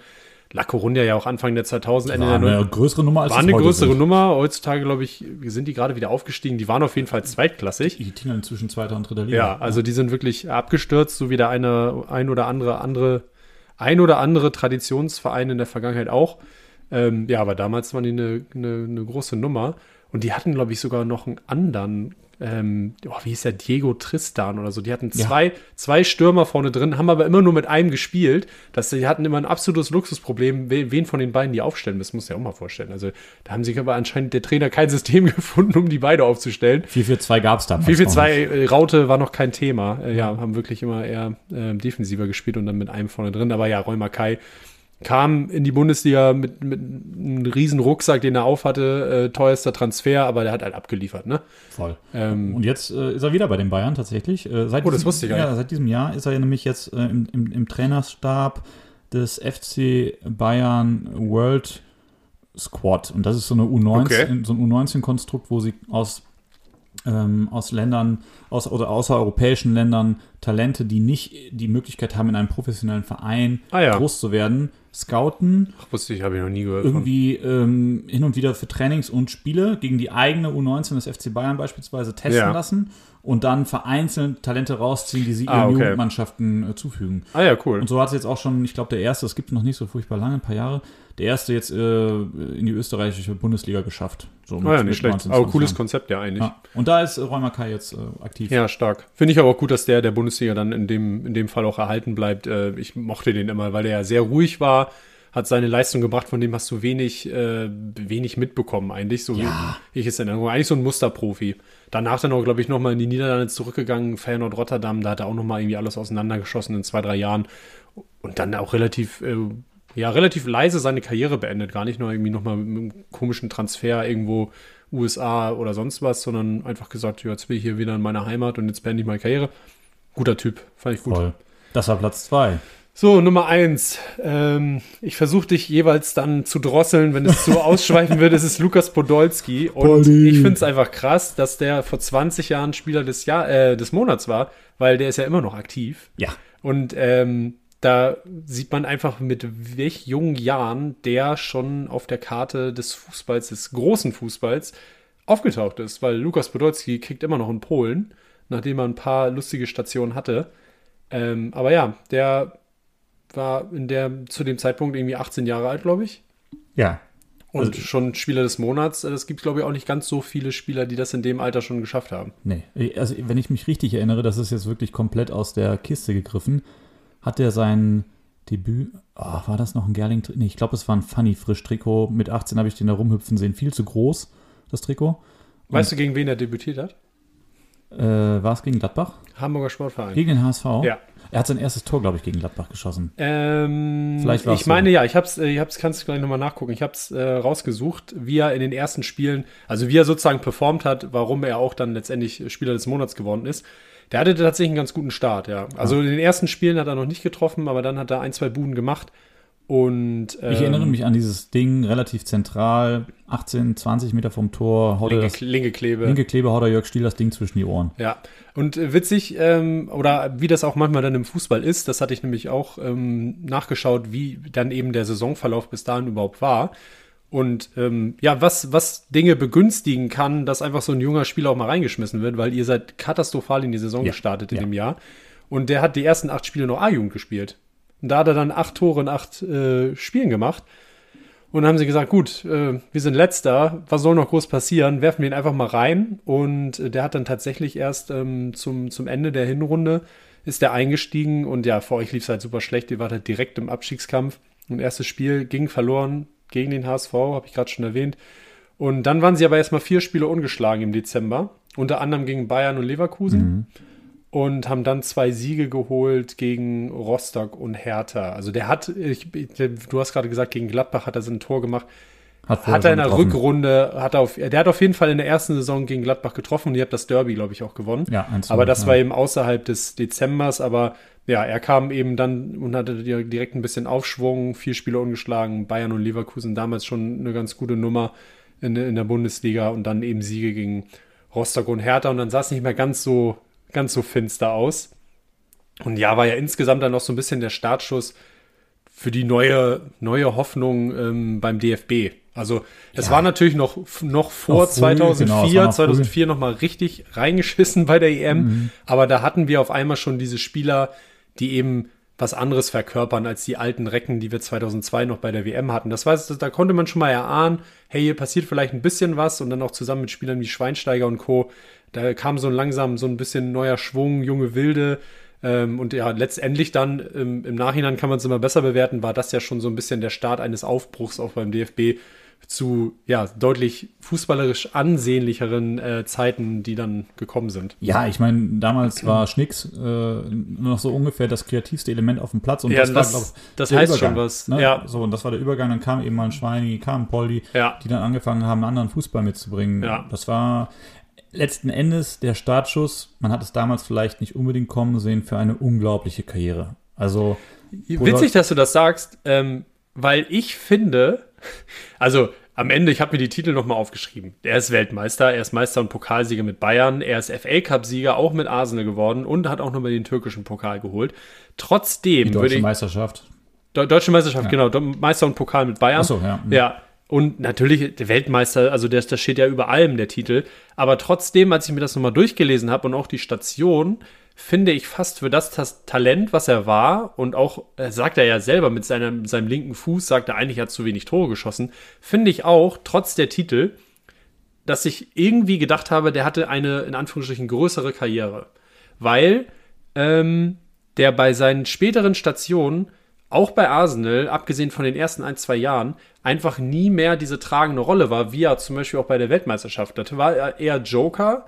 La Coruña ja auch Anfang der 2000 Ende war der eine größere Nummer als War eine größere sind. Nummer. Heutzutage, glaube ich, sind die gerade wieder aufgestiegen. Die waren auf jeden Fall zweitklassig. Die tingeln inzwischen zweiter und dritter Liga. Ja, also die sind wirklich abgestürzt, so wie der eine, ein oder andere andere, ein oder andere Traditionsverein in der Vergangenheit auch. Ähm, ja, aber damals waren die eine, eine, eine große Nummer. Und die hatten, glaube ich, sogar noch einen anderen ähm, oh, wie hieß der, Diego Tristan oder so. Die hatten zwei, ja. zwei Stürmer vorne drin, haben aber immer nur mit einem gespielt. Das, die hatten immer ein absolutes Luxusproblem, wen von den beiden die aufstellen müssen, muss ja auch mal vorstellen. Also da haben sich aber anscheinend der Trainer kein System *laughs* gefunden, um die beide aufzustellen. 4-4-2 gab es damals. 4-4-2 äh, Raute war noch kein Thema. Äh, ja, haben wirklich immer eher äh, defensiver gespielt und dann mit einem vorne drin. Aber ja, Räumer Kai kam in die Bundesliga mit, mit einem riesen Rucksack, den er aufhatte, äh, teuerster Transfer, aber der hat halt abgeliefert, ne? Voll. Ähm, und jetzt äh, ist er wieder bei den Bayern tatsächlich. Äh, seit oh, das diesem, wusste ich ja, ja. Seit diesem Jahr ist er nämlich jetzt äh, im, im, im, Trainerstab des FC Bayern World Squad. Und das ist so eine U19, okay. so ein U19-Konstrukt, wo sie aus ähm, aus Ländern, aus, oder außereuropäischen Ländern Talente, die nicht die Möglichkeit haben, in einem professionellen Verein ah, ja. groß zu werden, scouten. Ach, wusste ich, habe ich noch nie gehört. Irgendwie ähm, hin und wieder für Trainings und Spiele gegen die eigene U19 des FC Bayern beispielsweise testen ja. lassen und dann vereinzelt Talente rausziehen, die sie ah, ihren okay. Jugendmannschaften äh, zufügen. Ah ja, cool. Und so hat es jetzt auch schon, ich glaube, der erste, es gibt noch nicht so furchtbar lange, ein paar Jahre, der erste jetzt äh, in die österreichische Bundesliga geschafft. So mit, ah ja, nicht schlecht. Aber cooles Jahren. Konzept ja eigentlich. Ja. Und da ist Räumer Kai jetzt äh, aktiv. Ja, stark. Finde ich aber auch gut, dass der der Bundesliga dann in dem, in dem Fall auch erhalten bleibt. Äh, ich mochte den immer, weil der ja sehr ruhig war hat seine Leistung gebracht, von dem hast du wenig, äh, wenig mitbekommen eigentlich, so ja. wie ich es in Erinnerung. Eigentlich so ein Musterprofi. Danach dann auch, glaube ich, nochmal in die Niederlande zurückgegangen, Feyenoord Rotterdam, da hat er auch nochmal irgendwie alles auseinandergeschossen in zwei, drei Jahren. Und dann auch relativ, äh, ja, relativ leise seine Karriere beendet. Gar nicht nur irgendwie nochmal mit einem komischen Transfer irgendwo USA oder sonst was, sondern einfach gesagt, ja, jetzt bin ich hier wieder in meiner Heimat und jetzt beende ich meine Karriere. Guter Typ, fand ich gut. Voll. Das war Platz zwei. So, Nummer eins. Ähm, ich versuche dich jeweils dann zu drosseln, wenn es zu *laughs* ausschweifen wird. Es ist Lukas Podolski. Und Polly. ich finde es einfach krass, dass der vor 20 Jahren Spieler des, Jahr, äh, des Monats war, weil der ist ja immer noch aktiv. Ja. Und ähm, da sieht man einfach, mit welch jungen Jahren der schon auf der Karte des Fußballs, des großen Fußballs, aufgetaucht ist. Weil Lukas Podolski kriegt immer noch in Polen, nachdem er ein paar lustige Stationen hatte. Ähm, aber ja, der war in der zu dem Zeitpunkt irgendwie 18 Jahre alt, glaube ich. Ja. Und also, schon Spieler des Monats. Es gibt, glaube ich, auch nicht ganz so viele Spieler, die das in dem Alter schon geschafft haben. Nee. Also, wenn ich mich richtig erinnere, das ist jetzt wirklich komplett aus der Kiste gegriffen, hat er sein Debüt. Oh, war das noch ein Gerling? Nee, ich glaube, es war ein Funny Frisch-Trikot. Mit 18 habe ich den da rumhüpfen sehen. Viel zu groß, das Trikot. Und weißt du, gegen wen er debütiert hat? Äh, war es gegen Gladbach? Hamburger Sportverein. Gegen den HSV? Ja. Er hat sein erstes Tor, glaube ich, gegen Gladbach geschossen. Ähm, Vielleicht war Ich meine, so. ja, ich habe es, ich hab's, kannst du gleich nochmal nachgucken. Ich habe es äh, rausgesucht, wie er in den ersten Spielen, also wie er sozusagen performt hat, warum er auch dann letztendlich Spieler des Monats geworden ist. Der hatte tatsächlich einen ganz guten Start, ja. Also in den ersten Spielen hat er noch nicht getroffen, aber dann hat er ein, zwei Buden gemacht. Und, ähm, ich erinnere mich an dieses Ding, relativ zentral, 18, 20 Meter vom Tor. Haut linke, das, linke Klebe. Linke Klebe haut er Jörg Stiel das Ding zwischen die Ohren. Ja, und äh, witzig, ähm, oder wie das auch manchmal dann im Fußball ist, das hatte ich nämlich auch ähm, nachgeschaut, wie dann eben der Saisonverlauf bis dahin überhaupt war. Und ähm, ja, was, was Dinge begünstigen kann, dass einfach so ein junger Spieler auch mal reingeschmissen wird, weil ihr seid katastrophal in die Saison ja, gestartet in ja. dem Jahr. Und der hat die ersten acht Spiele noch A-Jugend gespielt. Und da hat er dann acht Tore in acht äh, Spielen gemacht. Und dann haben sie gesagt, gut, äh, wir sind letzter, was soll noch groß passieren? Werfen wir ihn einfach mal rein. Und äh, der hat dann tatsächlich erst ähm, zum, zum Ende der Hinrunde ist der eingestiegen. Und ja, vor euch lief es halt super schlecht. Ihr wart halt direkt im Abstiegskampf. Und erstes Spiel ging verloren gegen den HSV, habe ich gerade schon erwähnt. Und dann waren sie aber erstmal vier Spiele ungeschlagen im Dezember. Unter anderem gegen Bayern und Leverkusen. Mhm. und haben dann zwei Siege geholt gegen Rostock und Hertha. Also der hat, ich, du hast gerade gesagt, gegen Gladbach hat er sein Tor gemacht. Hat, hat er in der getroffen. Rückrunde, hat er auf, der hat auf jeden Fall in der ersten Saison gegen Gladbach getroffen und ihr habt das Derby, glaube ich, auch gewonnen. Ja, aber das ja. war eben außerhalb des Dezembers, aber ja, er kam eben dann und hatte direkt ein bisschen Aufschwung, vier Spiele ungeschlagen, Bayern und Leverkusen damals schon eine ganz gute Nummer in, in der Bundesliga und dann eben Siege gegen Rostock und Hertha und dann sah es nicht mehr ganz so, ganz so finster aus. Und ja, war ja insgesamt dann noch so ein bisschen der Startschuss für die neue, neue Hoffnung ähm, beim DFB. Also es ja. war natürlich noch, noch vor früh, 2004, genau, noch 2004 nochmal richtig reingeschissen bei der EM, mhm. aber da hatten wir auf einmal schon diese Spieler, die eben was anderes verkörpern als die alten Recken, die wir 2002 noch bei der WM hatten. Das war, da konnte man schon mal erahnen, hey, hier passiert vielleicht ein bisschen was und dann auch zusammen mit Spielern wie Schweinsteiger und Co. Da kam so langsam so ein bisschen neuer Schwung, junge Wilde, ähm, und ja, letztendlich dann im, im Nachhinein kann man es immer besser bewerten, war das ja schon so ein bisschen der Start eines Aufbruchs auch beim DFB zu ja deutlich fußballerisch ansehnlicheren äh, Zeiten, die dann gekommen sind. Ja, ich meine, damals war Schnicks äh, noch so ungefähr das kreativste Element auf dem Platz und ja, das, war, glaub, das heißt Übergang, schon was. Ne? Ja. So, und das war der Übergang, dann kam eben mal ein Schweini, kam Poldi, ja. die dann angefangen haben, einen anderen Fußball mitzubringen. Ja. Das war letzten Endes der Startschuss, man hat es damals vielleicht nicht unbedingt kommen sehen, für eine unglaubliche Karriere. Also. Witzig, dass du das sagst, ähm, weil ich finde, also am Ende, ich habe mir die Titel nochmal aufgeschrieben. Er ist Weltmeister, er ist Meister und Pokalsieger mit Bayern, er ist FA Cup-Sieger auch mit Arsenal geworden und hat auch nochmal den türkischen Pokal geholt. Trotzdem. Die deutsche ich, Meisterschaft. Deutsche Meisterschaft, ja. genau. Meister und Pokal mit Bayern. Ach so, ja. Ja. Und natürlich der Weltmeister, also das, das steht ja über allem, der Titel. Aber trotzdem, als ich mir das nochmal durchgelesen habe und auch die Station, finde ich fast für das, das Talent, was er war, und auch, äh, sagt er ja selber, mit seinem, seinem linken Fuß, sagt er eigentlich, er hat zu wenig Tore geschossen, finde ich auch, trotz der Titel, dass ich irgendwie gedacht habe, der hatte eine, in Anführungsstrichen, größere Karriere. Weil ähm, der bei seinen späteren Stationen auch bei Arsenal, abgesehen von den ersten ein, zwei Jahren, einfach nie mehr diese tragende Rolle war, wie er zum Beispiel auch bei der Weltmeisterschaft. Das war er eher Joker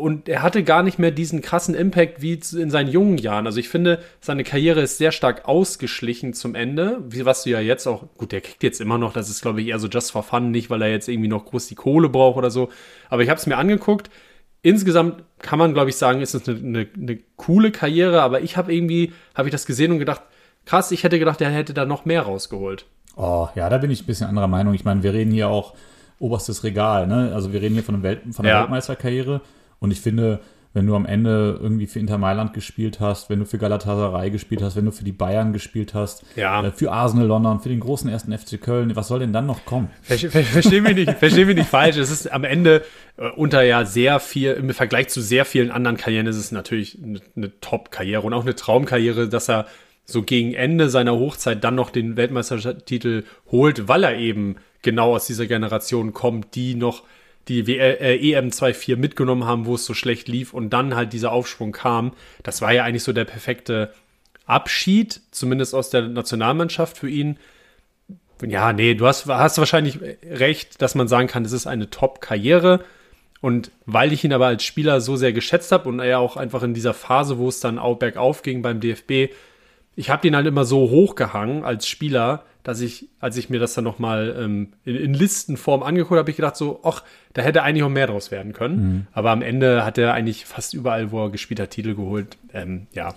und er hatte gar nicht mehr diesen krassen Impact wie in seinen jungen Jahren. Also ich finde, seine Karriere ist sehr stark ausgeschlichen zum Ende, wie was du ja jetzt auch, gut, der kriegt jetzt immer noch, das ist glaube ich eher so just for fun, nicht weil er jetzt irgendwie noch groß die Kohle braucht oder so. Aber ich habe es mir angeguckt. Insgesamt kann man, glaube ich, sagen, ist es eine, eine, eine coole Karriere, aber ich habe irgendwie, habe ich das gesehen und gedacht, krass, ich hätte gedacht, er hätte da noch mehr rausgeholt. Oh, ja, da bin ich ein bisschen anderer Meinung. Ich meine, wir reden hier auch oberstes Regal, ne? Also wir reden hier von, einem Welt von einer ja. Weltmeisterkarriere und ich finde, wenn du am Ende irgendwie für Inter Mailand gespielt hast, wenn du für Galatasaray gespielt hast, wenn du für die Bayern gespielt hast, ja. äh, für Arsenal London, für den großen ersten FC Köln, was soll denn dann noch kommen? Versteh, versteh mich nicht, versteh mich nicht falsch. Es ist am Ende äh, unter ja sehr viel, im Vergleich zu sehr vielen anderen Karrieren ist es natürlich eine, eine Top-Karriere und auch eine Traumkarriere, dass er so gegen Ende seiner Hochzeit dann noch den Weltmeistertitel holt, weil er eben genau aus dieser Generation kommt, die noch die äh, EM 2-4 mitgenommen haben, wo es so schlecht lief und dann halt dieser Aufschwung kam. Das war ja eigentlich so der perfekte Abschied, zumindest aus der Nationalmannschaft für ihn. Ja, nee, du hast, hast wahrscheinlich recht, dass man sagen kann, es ist eine Top-Karriere. Und weil ich ihn aber als Spieler so sehr geschätzt habe und er auch einfach in dieser Phase, wo es dann auch bergauf ging beim DFB, ich habe den halt immer so hochgehangen als Spieler, dass ich, als ich mir das dann nochmal ähm, in, in Listenform angeguckt habe, ich gedacht so, ach, da hätte eigentlich auch mehr draus werden können. Mhm. Aber am Ende hat er eigentlich fast überall, wo er gespielt hat, Titel geholt. Ähm, ja, ja.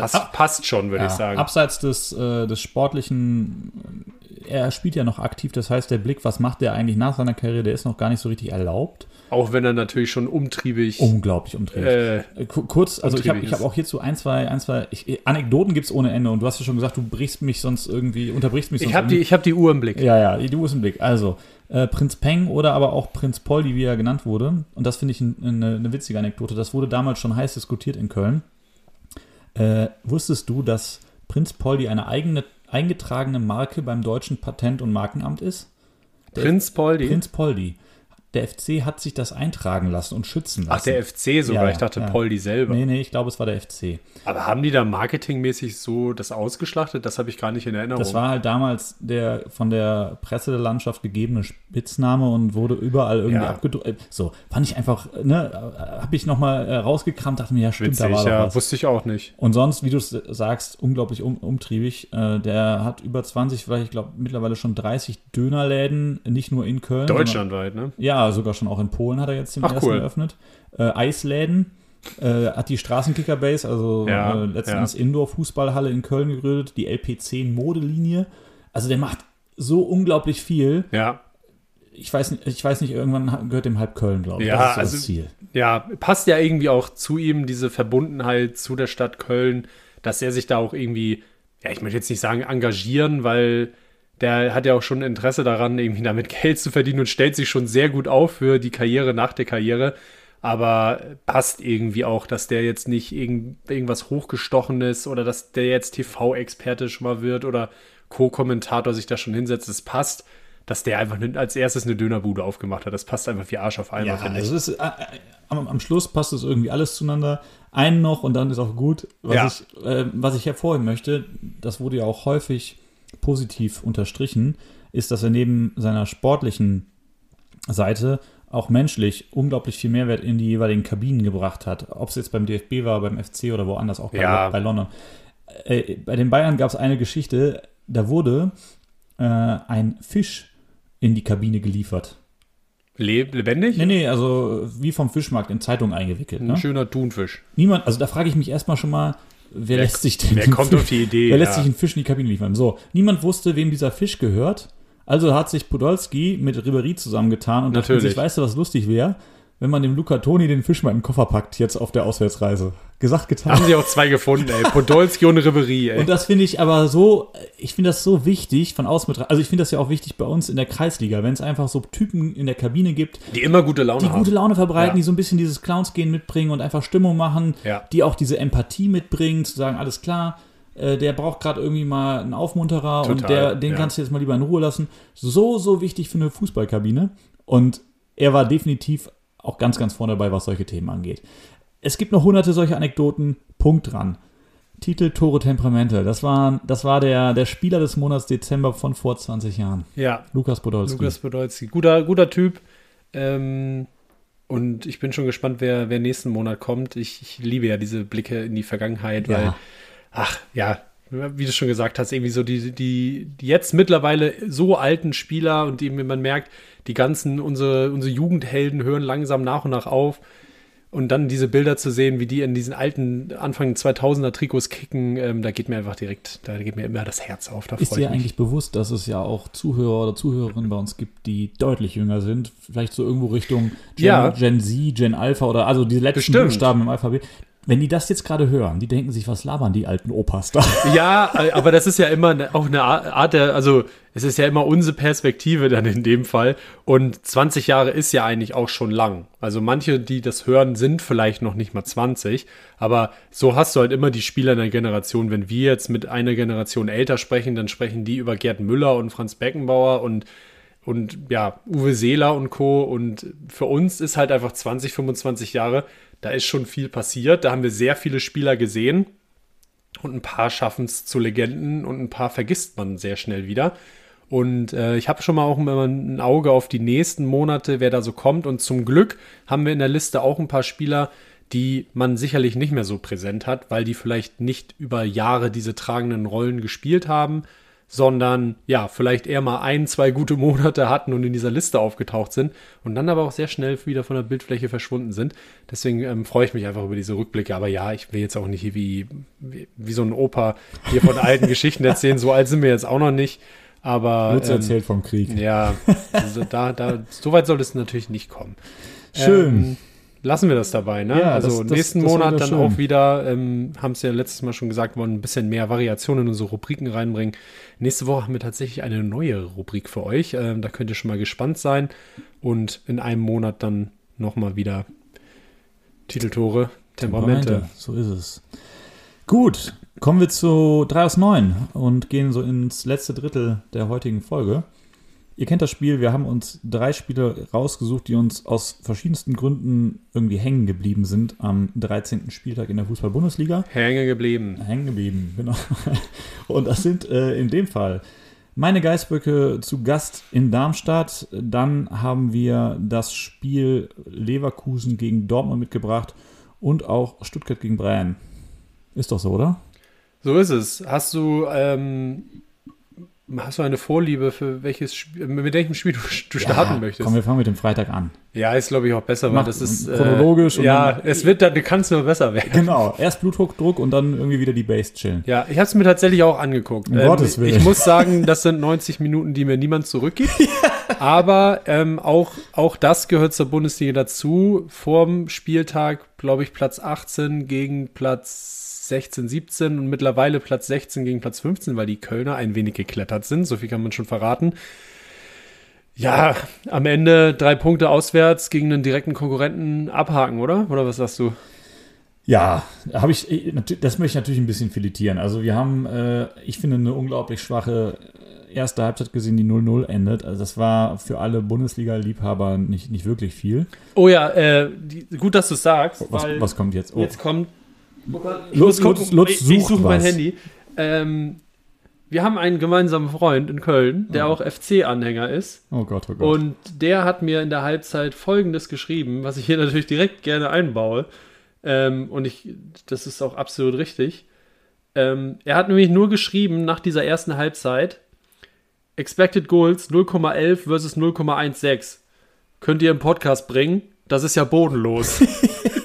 Passt, Ab, passt, schon, würde ja, ich sagen. Abseits des, äh, des sportlichen, er spielt ja noch aktiv, das heißt, der Blick, was macht er eigentlich nach seiner Karriere, der ist noch gar nicht so richtig erlaubt. Auch wenn er natürlich schon umtriebig. Unglaublich umtriebig. Äh, äh Kurz, also ich habe ich hab auch hierzu ein, zwei, ein, zwei ich, Anekdoten gibt es ohne Ende und du hast ja schon gesagt, du brichst mich sonst irgendwie, unterbrichst mich sonst. Ich habe die, hab die Uhr im Blick. Ja, ja, die Uhr ist im Blick. Also, äh, Prinz Peng oder aber auch Prinz Poldi, wie er genannt wurde, und das finde ich ein, eine, eine witzige Anekdote, das wurde damals schon heiß diskutiert in Köln. Äh, wusstest du, dass Prinz Poldi eine eigene eingetragene Marke beim deutschen Patent- und Markenamt ist? Prinz Poldi? Prinz Poldi der FC hat sich das eintragen lassen und schützen lassen. Ach, der FC sogar. Ja, ich dachte, ja. Poldi selber. Nee, nee, ich glaube, es war der FC. Aber haben die da marketingmäßig so das ausgeschlachtet? Das habe ich gar nicht in Erinnerung. Das war halt damals der von der Presse der Landschaft gegebene Spitzname und wurde überall irgendwie Ja. abgedruckt. So, fand ich einfach, ne, habe ich nochmal äh, rausgekramt, dachte mir, ja, stimmt, Witzig, da war doch ja, was. wusste ich auch nicht. Und sonst, wie du es sagst, unglaublich um, umtriebig. Äh, der hat über 20, vielleicht, ich glaube, mittlerweile schon 30 Dönerläden, nicht nur in Köln. sondern- Deutschlandweit, ne? Ja, sogar schon auch in Polen hat er jetzt den Ach, ersten cool. eröffnet. Äh, Eisläden. Äh, hat die Straßenkicker-Base, also Ja, äh, letztens Indoor-Fußballhalle in Köln gegründet, die LP10 Modelinie. Also der macht so unglaublich viel. Ja. Ich weiß, nicht- ich weiß nicht, irgendwann gehört dem halb Köln, glaube ich. Ja, das ist so also- das Ziel. Ja, passt ja irgendwie auch zu ihm, diese Verbundenheit zu der Stadt Köln, dass er sich da auch irgendwie, ja, ich möchte jetzt nicht sagen engagieren, weil der hat ja auch schon Interesse daran, irgendwie damit *laughs* Geld zu verdienen und stellt sich schon sehr gut auf für die Karriere nach der Karriere. Aber passt irgendwie auch, dass der jetzt nicht irgend, irgendwas Hochgestochenes oder dass der jetzt TV-Experte schon mal wird oder Co-Kommentator sich da schon hinsetzt. Es passt, dass der einfach als erstes eine Dönerbude aufgemacht hat. Das passt einfach wie Arsch auf Eimer, Ja, also ist, äh, äh, am, am Schluss passt es irgendwie alles zueinander. Einen noch und dann ist auch gut. Was, Ja. ich, äh, was ich hervorheben möchte, das wurde ja auch häufig positiv unterstrichen, ist, dass er neben seiner sportlichen Seite auch menschlich unglaublich viel Mehrwert in die jeweiligen Kabinen gebracht hat. Ob es jetzt beim DFB war, beim FC oder woanders, auch bei, Ja. bei London. Äh, bei den Bayern gab es eine Geschichte, da wurde äh, ein Fisch in die Kabine geliefert. Le lebendig? Nee, nee, also wie vom Fischmarkt in Zeitung eingewickelt. Ein Ne? schöner Thunfisch. Niemand, also da frage ich mich erstmal schon mal, wer, Wer- lässt sich denn wer kommt Fisch, auf die Idee, Wer lässt ja. sich einen Fisch in die Kabine liefern? So, niemand wusste, wem dieser Fisch gehört. Also hat sich Podolski mit Ribéry zusammengetan und dachte Natürlich. sich, weißt du, was lustig wäre, wenn man dem Luca Toni den Fisch mal in den Koffer packt, jetzt auf der Auswärtsreise. Gesagt, getan. Haben sie auch zwei gefunden, ey. Podolski und Ribery, ey. Und das finde ich aber so, ich finde das so wichtig von außen betrachtet. Also ich finde das ja auch wichtig bei uns in der Kreisliga, wenn es einfach so Typen in der Kabine gibt, die immer gute Laune die haben. gute Laune verbreiten, Ja. die so ein bisschen dieses Clowns-Gehen mitbringen und einfach Stimmung machen, Ja. die auch diese Empathie mitbringen, zu sagen, alles klar, äh, der braucht gerade irgendwie mal einen Aufmunterer und Total, der, den ja. kannst du jetzt mal lieber in Ruhe lassen. So, so wichtig für eine Fußballkabine. Und er war definitiv auch ganz, ganz vorne dabei, was solche Themen angeht. Es gibt noch hunderte solcher Anekdoten. Punkt dran. Titel Tore Temperamente. Das war, das war der, der Spieler des Monats Dezember von vor 20 Jahren. Ja, Lukas Podolski. Lukas Podolski. Guter, guter Typ. Ähm, und ich bin schon gespannt, wer, wer nächsten Monat kommt. Ich, ich liebe ja diese Blicke in die Vergangenheit, weil, Ja. ach ja, wie du schon gesagt hast, irgendwie so die, die, die jetzt mittlerweile so alten Spieler und eben, man merkt, die ganzen, unsere, unsere Jugendhelden hören langsam nach und nach auf. Und dann diese Bilder zu sehen, wie die in diesen alten Anfang 2000er Trikots kicken, ähm, da geht mir einfach direkt, da geht mir immer das Herz auf. Da Ist dir eigentlich bewusst, dass es ja auch Zuhörer oder Zuhörerinnen bei uns gibt, die deutlich jünger sind? Vielleicht so irgendwo Richtung Gen, Ja. Gen Z, Gen Alpha oder also die letzten Bestimmt. Buchstaben im Alphabet. Wenn die das jetzt gerade hören, die denken sich, was labern die alten Opas da? *laughs* Ja, äh, aber das ist ja immer ne- auch eine Ar- Art der, also es ist ja immer unsere Perspektive dann in dem Fall. Und 20 Jahre ist ja eigentlich auch schon lang. Also manche, die das hören, sind vielleicht noch nicht mal 20. Aber so hast du halt immer die Spieler in der Generation. Wenn wir jetzt mit einer Generation älter sprechen, dann sprechen die über Gerd Müller und Franz Beckenbauer und und ja, Uwe Seeler und Co. Und für uns ist halt einfach 20, 25 Jahre, da ist schon viel passiert. Da haben wir sehr viele Spieler gesehen. Und ein paar schaffen es zu Legenden und ein paar vergisst man sehr schnell wieder. Und äh, ich habe schon mal auch ein Auge auf die nächsten Monate, wer da so kommt. Und zum Glück haben wir in der Liste auch ein paar Spieler, die man sicherlich nicht mehr so präsent hat, weil die vielleicht nicht über Jahre diese tragenden Rollen gespielt haben, sondern ja, vielleicht eher mal ein, zwei gute *laughs* Monate hatten und in dieser Liste aufgetaucht sind und dann aber auch sehr schnell wieder von der Bildfläche verschwunden sind. Deswegen ähm, freue ich mich einfach über diese Rückblicke. Aber ja, ich will jetzt auch nicht hier wie, wie, wie so ein Opa hier von alten *laughs* Geschichten erzählen. So alt sind wir jetzt auch noch nicht. Aber Lutz ähm, erzählt vom Krieg. ja, also da, da, so weit soll es natürlich nicht kommen. Schön. Ähm, lassen wir das dabei, ne? Ja, also das- das- nächsten das Monat wäre dann schön. auch wieder, ähm, haben es ja letztes Mal schon gesagt, wollen ein bisschen mehr Variationen in unsere Rubriken reinbringen. Nächste Woche haben wir tatsächlich eine neue Rubrik für euch. Ähm, da könnt ihr schon mal gespannt sein. Und in einem Monat dann nochmal wieder Titeltore, Temperamente. So ist es. Gut, kommen wir zu 3 aus 9 und gehen so ins letzte Drittel der heutigen Folge. Ihr kennt das Spiel, wir haben uns drei Spiele rausgesucht, die uns aus verschiedensten Gründen irgendwie hängen geblieben sind am 13. Spieltag in der Fußball-Bundesliga. Hängen geblieben. Hängen geblieben, genau. *laughs* Und das sind äh, in dem Fall meine Geißböcke zu Gast in Darmstadt. Dann haben wir das Spiel Leverkusen gegen Dortmund mitgebracht und auch Stuttgart gegen Bayern. Ist doch so, oder? So ist es. Hast du ähm, Hast du eine Vorliebe für welches Spiel, mit welchem Spiel du, du starten ja, möchtest? Komm, wir fangen mit dem Freitag an. Ja, ist glaube ich auch besser, weil das ist chronologisch. Äh, ja, es wird dann, du kannst nur besser werden. Genau, erst Blutdruck und dann irgendwie wieder die Base chillen. Ja, ich habe es mir tatsächlich auch angeguckt. Um ähm, Gottes Willen. Ich muss sagen, das sind 90 Minuten, die mir niemand zurückgibt. *laughs* Aber ähm, auch, auch das gehört zur Bundesliga dazu. Vorm Spieltag, glaube ich, Platz 18 gegen Platz 16, 17 und mittlerweile Platz 16 gegen Platz 15, weil die Kölner ein wenig geklettert sind. So viel kann man schon verraten. Ja, am Ende drei Punkte auswärts gegen einen direkten Konkurrenten abhaken, oder? Oder was sagst du? Ja, habe ich, das möchte ich natürlich ein bisschen filetieren. Also wir haben, äh, ich finde, eine unglaublich schwache erste Halbzeit gesehen, die 0-0 endet. Also das war für alle Bundesliga-Liebhaber nicht, nicht wirklich viel. Oh ja, äh, die, gut, dass du es sagst. Was, was, kommt jetzt? Oh. Jetzt kommt Lutz, Lutz, Lutz ich, ich suche mein Handy. Ähm, wir haben einen gemeinsamen Freund in Köln, der oh. auch FC-Anhänger ist. Oh Gott, oh Gott. Und der hat mir in der Halbzeit Folgendes geschrieben, was ich hier natürlich direkt gerne einbaue. Ähm, und ich, das ist auch absolut richtig. Ähm, er hat nämlich nur geschrieben nach dieser ersten Halbzeit: Expected Goals 0,11 versus 0,16. Könnt ihr im Podcast bringen? Das ist ja bodenlos. *laughs*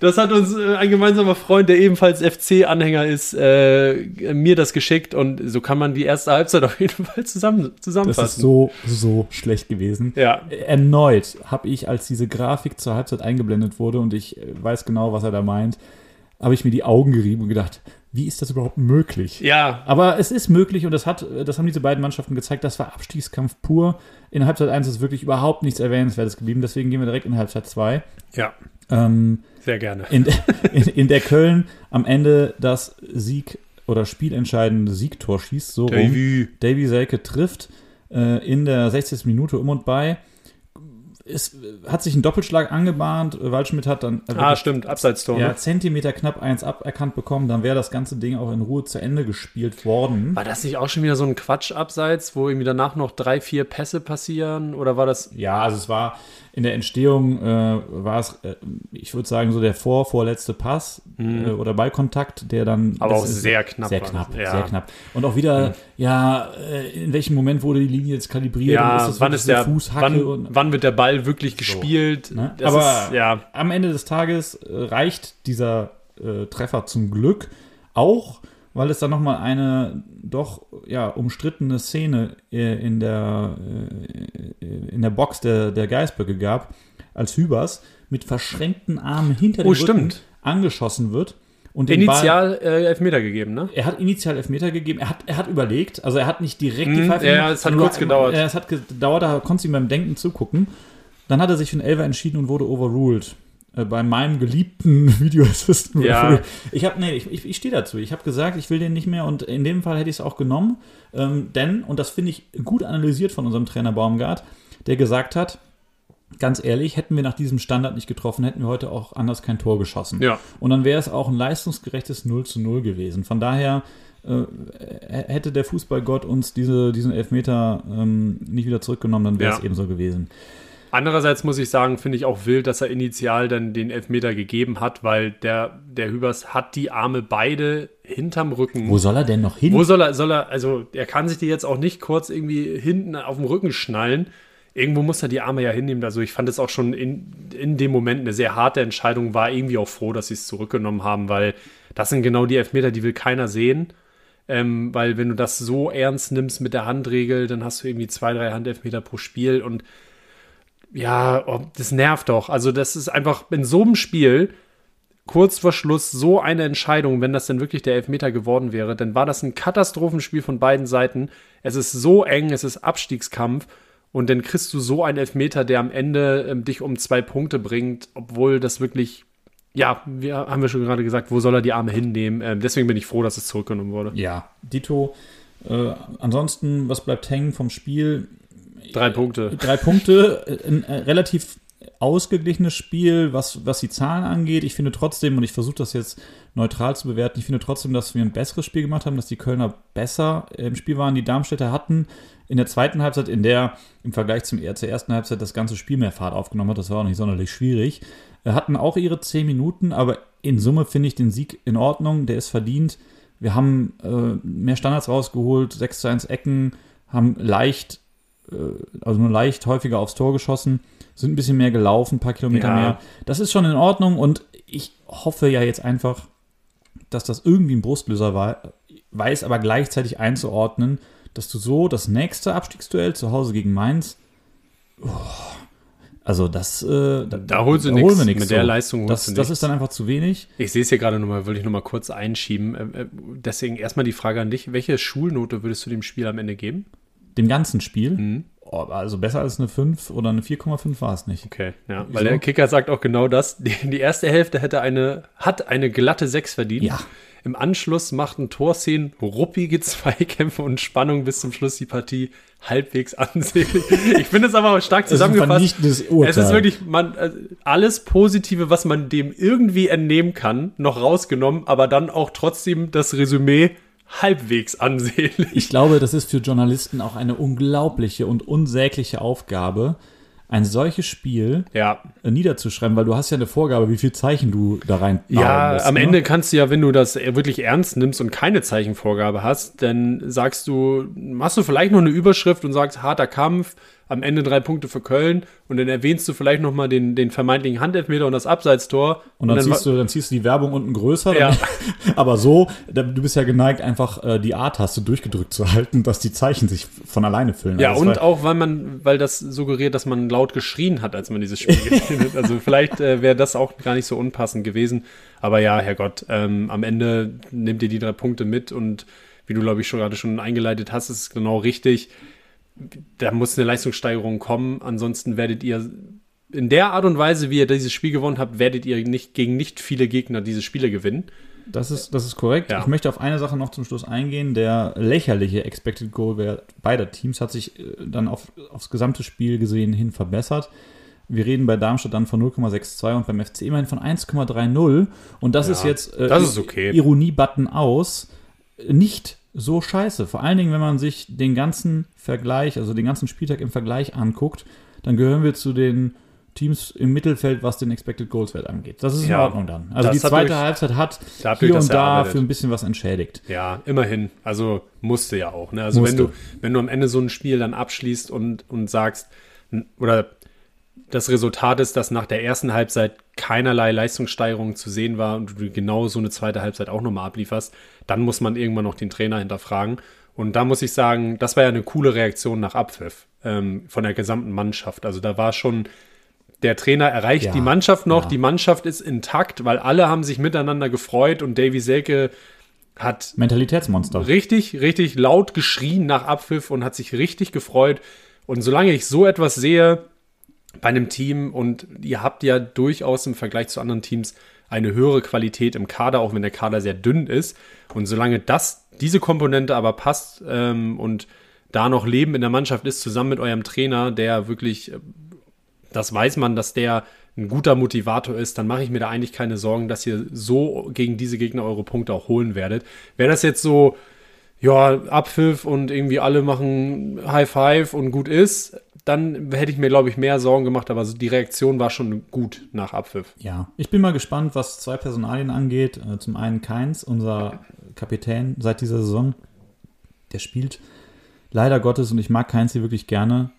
Das hat uns äh, ein gemeinsamer Freund, der ebenfalls FC-Anhänger ist, äh, mir das geschickt und so kann man die erste Halbzeit auf jeden Fall zusammen, zusammenfassen. Das ist so, so schlecht gewesen. Ja. Erneut habe ich, als diese Grafik zur Halbzeit eingeblendet wurde und ich äh, weiß genau, was er da meint, habe ich mir die Augen gerieben und gedacht, wie ist das überhaupt möglich? Ja. Aber es ist möglich und das, hat, das haben diese beiden Mannschaften gezeigt. Das war Abstiegskampf pur. In Halbzeit 1 ist wirklich überhaupt nichts Erwähnenswertes geblieben. Deswegen gehen wir direkt in Halbzeit 2. Ja. Ähm, Sehr gerne. In, *laughs* in, in, der Köln am Ende das Sieg- oder spielentscheidende Siegtor schießt. So Davy. rum. Davy Selke trifft äh, in der 60. Minute um und bei es hat sich ein Doppelschlag angebahnt. Waldschmidt hat dann. Ah, stimmt, Abseitstor. Ja, ne? Zentimeter knapp eins aberkannt bekommen. Dann wäre das ganze Ding auch in Ruhe zu Ende gespielt worden. War das nicht auch schon wieder so ein Quatsch-Abseits, wo irgendwie danach noch drei, vier Pässe passieren? Oder war das. Ja, also es war in der Entstehung äh, war es, äh, ich würde sagen, so der vor, vorletzte Pass mhm. äh, oder Ballkontakt, der dann. Aber auch sehr knapp. Sehr knapp, ja. sehr knapp. Und auch wieder, mhm. ja, äh, in welchem Moment wurde die Linie jetzt kalibriert? Ja, ist wann ist der wann, und, wann, wird der Ball wirklich so, gespielt? Ne? Aber ist, ja. am Ende des Tages äh, reicht dieser äh, Treffer zum Glück auch weil es da nochmal eine doch ja, umstrittene Szene äh, in der, äh, in der Box der, der Geißböcke gab, als Hübers mit verschränkten Armen hinter dem oh, Rücken stimmt. angeschossen wird. Und initial Ball, äh, Elfmeter gegeben, ne? Er hat initial Elfmeter gegeben. Er hat, er hat überlegt, also er hat nicht direkt die mhm, Pfeife Ja, es hat nur, kurz gedauert. Es hat gedauert, da konntest du ihm beim Denken zugucken. Dann hat er sich für einen Elfer entschieden und wurde overruled. Äh, bei meinem geliebten *laughs* Video Assistant. Ja. Ich habe, nee, ich, ich, ich stehe dazu. Ich habe gesagt, ich will den nicht mehr und in dem Fall hätte ich es auch genommen. Ähm, denn, und das finde ich gut analysiert von unserem Trainer Baumgart, der gesagt hat, ganz ehrlich, hätten wir nach diesem Standard nicht getroffen, hätten wir heute auch anders kein Tor geschossen. Ja. Und dann wäre es auch ein leistungsgerechtes 0 zu 0 gewesen. Von daher äh, hätte der Fußballgott uns diese, diesen Elfmeter ähm, nicht wieder zurückgenommen, dann wäre es ja. ebenso gewesen. Andererseits muss ich sagen, finde ich auch wild, dass er initial dann den Elfmeter gegeben hat, weil der, der Hübers hat die Arme beide hinterm Rücken. Wo soll er denn noch hin? Wo soll er, soll er, also er kann sich die jetzt auch nicht kurz irgendwie hinten auf dem Rücken schnallen. Irgendwo muss er die Arme ja hinnehmen. Also ich fand es auch schon in, in dem Moment eine sehr harte Entscheidung, war irgendwie auch froh, dass sie es zurückgenommen haben, weil das sind genau die Elfmeter, die will keiner sehen. Ähm, weil wenn du das so ernst nimmst mit der Handregel, dann hast du irgendwie zwei, drei Handelfmeter pro Spiel und ja, oh, das nervt doch. Also, das ist einfach in so einem Spiel kurz vor Schluss so eine Entscheidung, wenn das denn wirklich der Elfmeter geworden wäre, dann war das ein Katastrophenspiel von beiden Seiten. Es ist so eng, es ist Abstiegskampf und dann kriegst du so einen Elfmeter, der am Ende ähm, dich um zwei Punkte bringt, obwohl das wirklich, ja, wir haben wir schon gerade gesagt, wo soll er die Arme hinnehmen? Ähm, deswegen bin ich froh, dass es zurückgenommen wurde. Ja, Dito. Äh, ansonsten, was bleibt hängen vom Spiel? Drei Punkte. Drei Punkte, ein äh, relativ ausgeglichenes Spiel, was, was die Zahlen angeht. Ich finde trotzdem, und ich versuche das jetzt neutral zu bewerten, ich finde trotzdem, dass wir ein besseres Spiel gemacht haben, dass die Kölner besser im Spiel waren. Die Darmstädter hatten in der zweiten Halbzeit, in der im Vergleich zum, zur ersten Halbzeit das ganze Spiel mehr Fahrt aufgenommen hat, das war auch nicht sonderlich schwierig, äh, hatten auch ihre zehn Minuten, aber in Summe finde ich den Sieg in Ordnung, der ist verdient. Wir haben äh, mehr Standards rausgeholt, 6 zu 1 Ecken, haben leicht, äh, also nur leicht häufiger aufs Tor geschossen sind ein bisschen mehr gelaufen, ein paar Kilometer ja. mehr. Das ist schon in Ordnung und ich hoffe ja jetzt einfach, dass das irgendwie ein Brustlöser war, weiß aber gleichzeitig einzuordnen, dass du so das nächste Abstiegsduell zu Hause gegen Mainz, oh, also das, äh, da, da holst du nichts. Mit so. der Leistung das, das ist dann einfach zu wenig. Ich sehe es hier gerade nochmal, würde ich nochmal kurz einschieben. Äh, äh, deswegen erstmal die Frage an dich, welche Schulnote würdest du dem Spiel am Ende geben? Dem ganzen Spiel? Mhm. Oh, also besser als eine 5 oder eine 4,5 war es nicht. Okay, ja. Weil der Kicker sagt auch genau das. Die, die, erste Hälfte hätte eine, hat eine glatte 6 verdient. Ja. Im Anschluss machten Torszenen ruppige Zweikämpfe und Spannung bis zum Schluss die Partie halbwegs *laughs* ansehnlich. Ich finde es aber stark zusammengefasst. Es ist, es ist wirklich man, äh, alles Positive, was man dem irgendwie entnehmen kann, noch rausgenommen, aber dann auch trotzdem das Resümee halbwegs ansehnlich. Ich glaube, das ist für Journalisten auch eine unglaubliche und unsägliche Aufgabe, ein solches Spiel ja. niederzuschreiben, weil du hast ja eine Vorgabe, wie viel Zeichen du da rein Ja, musst, am ne? Ende kannst du ja, wenn du das wirklich ernst nimmst und keine Zeichenvorgabe hast, dann sagst du, machst du vielleicht noch eine Überschrift und sagst harter Kampf, am Ende drei Punkte für Köln und dann erwähnst du vielleicht nochmal den, den vermeintlichen Handelfmeter und das Abseitstor. Und dann, und dann, ziehst du, dann ziehst du die Werbung unten größer. Ja. *laughs* aber so, du bist ja geneigt, einfach äh, die A-Taste durchgedrückt zu halten, dass die Zeichen sich von alleine füllen. Ja, also und auch, weil man, weil das suggeriert, dass man laut geschrien hat, als man dieses Spiel *laughs* hat. Also vielleicht äh, wäre das auch gar nicht so unpassend gewesen. Aber ja, Herrgott, ähm, am Ende nimmt ihr die drei Punkte mit und wie du, glaube ich, schon gerade schon eingeleitet hast, ist es genau richtig da muss eine Leistungssteigerung kommen. Ansonsten werdet ihr in der Art und Weise, wie ihr dieses Spiel gewonnen habt, werdet ihr nicht gegen nicht viele Gegner diese Spiele gewinnen. Das ist, das ist korrekt. Ja. Ich möchte auf eine Sache noch zum Schluss eingehen. Der lächerliche Expected Goal Wert beider Teams hat sich äh, dann auf, aufs gesamte Spiel gesehen hin verbessert. Wir reden bei Darmstadt dann von 0,62 und beim FC immerhin von 1,30. Und das ja, ist jetzt äh, das ist okay. Ironie-Button aus. Nicht so scheiße. Vor allen Dingen, wenn man sich den ganzen Vergleich, also den ganzen Spieltag im Vergleich anguckt, dann gehören wir zu den Teams im Mittelfeld, was den Expected Goals Wert angeht. Das ist in ja, Ordnung dann. Also die zweite durch, Halbzeit hat hier und da für ein bisschen was entschädigt. Ja, immerhin. Also musste ja auch. Ne? Also wenn du, wenn du am Ende so ein Spiel dann abschließt und, und sagst, oder das Resultat ist, dass nach der ersten Halbzeit keinerlei Leistungssteigerung zu sehen war und du genau so eine zweite Halbzeit auch nochmal ablieferst, dann muss man irgendwann noch den Trainer hinterfragen. Und da muss ich sagen, das war ja eine coole Reaktion nach Abpfiff ähm, von der gesamten Mannschaft. Also da war schon, der Trainer erreicht ja, die Mannschaft noch, ja. die Mannschaft ist intakt, weil alle haben sich miteinander gefreut und Davy Selke hat Mentalitätsmonster. Richtig, richtig laut geschrien nach Abpfiff und hat sich richtig gefreut. Und solange ich so etwas sehe, bei einem Team und ihr habt ja durchaus im Vergleich zu anderen Teams eine höhere Qualität im Kader, auch wenn der Kader sehr dünn ist. Und solange das, diese Komponente aber passt ähm, und da noch Leben in der Mannschaft ist, zusammen mit eurem Trainer, der wirklich, äh, das weiß man, dass der ein guter Motivator ist, dann mache ich mir da eigentlich keine Sorgen, dass ihr so gegen diese Gegner eure Punkte auch holen werdet. Wäre das jetzt so, ja, Abpfiff und irgendwie alle machen High Five und gut ist, dann hätte ich mir, glaube ich, mehr Sorgen gemacht, aber die Reaktion war schon gut nach Abpfiff. Ja, ich bin mal gespannt, was zwei Personalien angeht. Äh, zum einen Keins, unser Kapitän seit dieser Saison. Der spielt leider Gottes, und ich mag Keins hier wirklich gerne,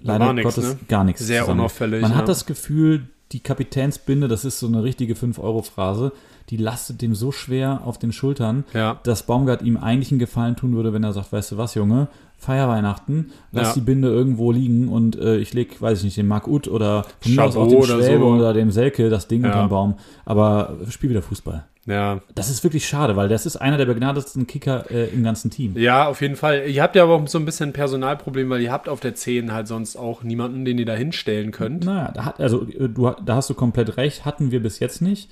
leider nix, Gottes ne? gar nichts. Sehr zusammen. unauffällig. Man ja. hat das Gefühl, die Kapitänsbinde, das ist so eine richtige 5-Euro-Phrase, die lastet dem so schwer auf den Schultern, ja. dass Baumgart ihm eigentlich einen Gefallen tun würde, wenn er sagt, weißt du was, Junge, feier Weihnachten, lass ja. die Binde irgendwo liegen und äh, ich leg, weiß ich nicht, dem Mark Uth oder von mir aus auch dem oder Schwäbe so. oder dem Selke das Ding ja. unterm Baum, aber spiel wieder Fußball. Ja. Das ist wirklich schade, weil das ist einer der begnadetsten Kicker äh, im ganzen Team. Ja, auf jeden Fall. Ihr habt ja aber auch so ein bisschen ein Personalproblem, weil ihr habt auf der 10 halt sonst auch niemanden, den ihr da hinstellen könnt. Naja, da hat, also äh, du, da hast du komplett recht, hatten wir bis jetzt nicht.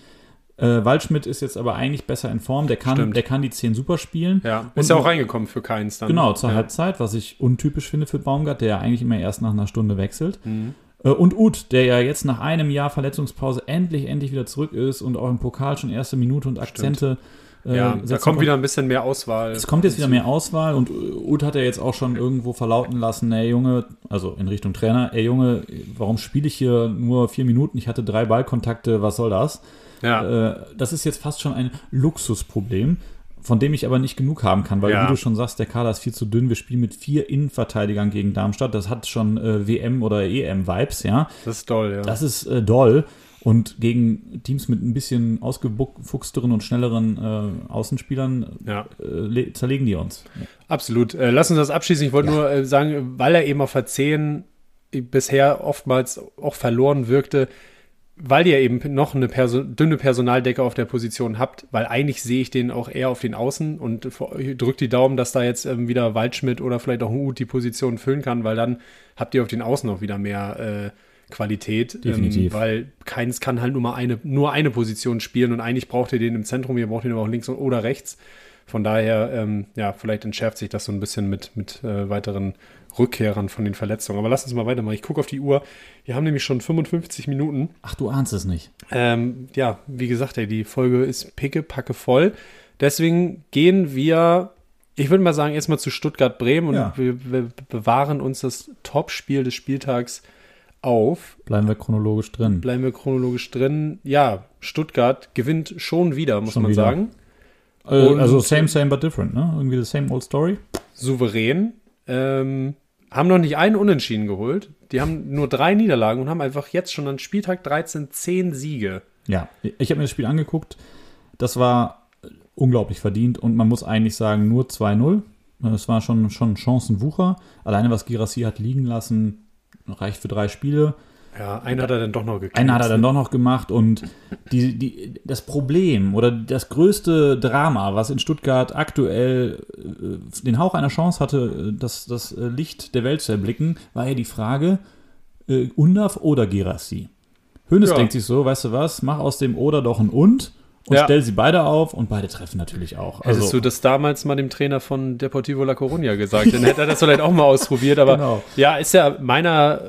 Äh, Waldschmidt ist jetzt aber eigentlich besser in Form. Der kann, der kann die 10 super spielen. Ja, ist ja auch reingekommen für keins dann. Genau, zur ja. Halbzeit, was ich untypisch finde für Baumgart, der ja eigentlich immer erst nach einer Stunde wechselt. Mhm. Äh, und Uth, der ja jetzt nach einem Jahr Verletzungspause endlich, endlich wieder zurück ist und auch im Pokal schon erste Minute und Akzente. Äh, ja, da kommt wieder ein bisschen mehr Auswahl. Es kommt jetzt wieder mehr Auswahl und Uth hat ja jetzt auch schon irgendwo verlauten lassen, ey Junge, also in Richtung Trainer, ey Junge, warum spiele ich hier nur vier Minuten? Ich hatte drei Ballkontakte, was soll das? Ja. Äh, das ist jetzt fast schon ein Luxusproblem, von dem ich aber nicht genug haben kann, weil, ja. wie du schon sagst, der Kader ist viel zu dünn. Wir spielen mit vier Innenverteidigern gegen Darmstadt. Das hat schon äh, WM- oder EM-Vibes, ja. Das ist doll, ja. Das ist äh, doll. Und gegen Teams mit ein bisschen ausgefuchsteren und schnelleren äh, Außenspielern ja. äh, zerlegen die uns. Absolut. Äh, lass uns das abschließen. Ich wollte ja. nur äh, sagen, weil er eben auf Verzehen bisher oftmals auch verloren wirkte, weil ihr eben noch eine Perso dünne Personaldecke auf der Position habt, weil eigentlich sehe ich den auch eher auf den Außen und drückt die Daumen, dass da jetzt ähm, wieder Waldschmidt oder vielleicht auch Uth die Position füllen kann, weil dann habt ihr auf den Außen auch wieder mehr äh, Qualität. Ähm, weil keins kann halt nur mal eine, nur eine Position spielen und eigentlich braucht ihr den im Zentrum, ihr braucht ihn aber auch links oder rechts. Von daher, ähm, ja, vielleicht entschärft sich das so ein bisschen mit, mit äh, weiteren Rückkehrern von den Verletzungen. Aber lass uns mal weitermachen. Ich gucke auf die Uhr. Wir haben nämlich schon 55 Minuten. Ach, du ahnst es nicht. Ähm, ja, wie gesagt, ey, die Folge ist picke, packe voll. Deswegen gehen wir, ich würde mal sagen, erstmal zu Stuttgart-Bremen und ja. wir, wir, bewahren uns das Topspiel des Spieltags auf. Bleiben wir chronologisch drin. Bleiben wir chronologisch drin. Ja, Stuttgart gewinnt schon wieder, muss schon man wieder. sagen. Äh, also same, same, but different, ne? Irgendwie the same old story. Souverän. Ähm, haben noch nicht einen Unentschieden geholt. Die haben nur drei Niederlagen und haben einfach jetzt schon an Spieltag 13 zehn Siege. Ja, ich habe mir das Spiel angeguckt. Das war unglaublich verdient und man muss eigentlich sagen, nur 2-0. Es war schon, schon Chancenwucher. Alleine was Girassi hat liegen lassen, reicht für drei Spiele. Ja, einen hat er dann doch noch gekriegt. Einen hat er dann doch noch gemacht und die, die, das Problem oder das größte Drama, was in Stuttgart aktuell äh, den Hauch einer Chance hatte, das, das Licht der Welt zu erblicken, war ja die Frage, äh, Undaf oder Girassi. Hönes ja. denkt sich so, weißt du was, mach aus dem Oder doch ein Und und ja. stell sie beide auf und beide treffen natürlich auch. Also, Hättest du das damals mal dem Trainer von Deportivo La Coruña gesagt, dann hätte er das vielleicht auch mal ausprobiert, aber genau. ja, ist ja meiner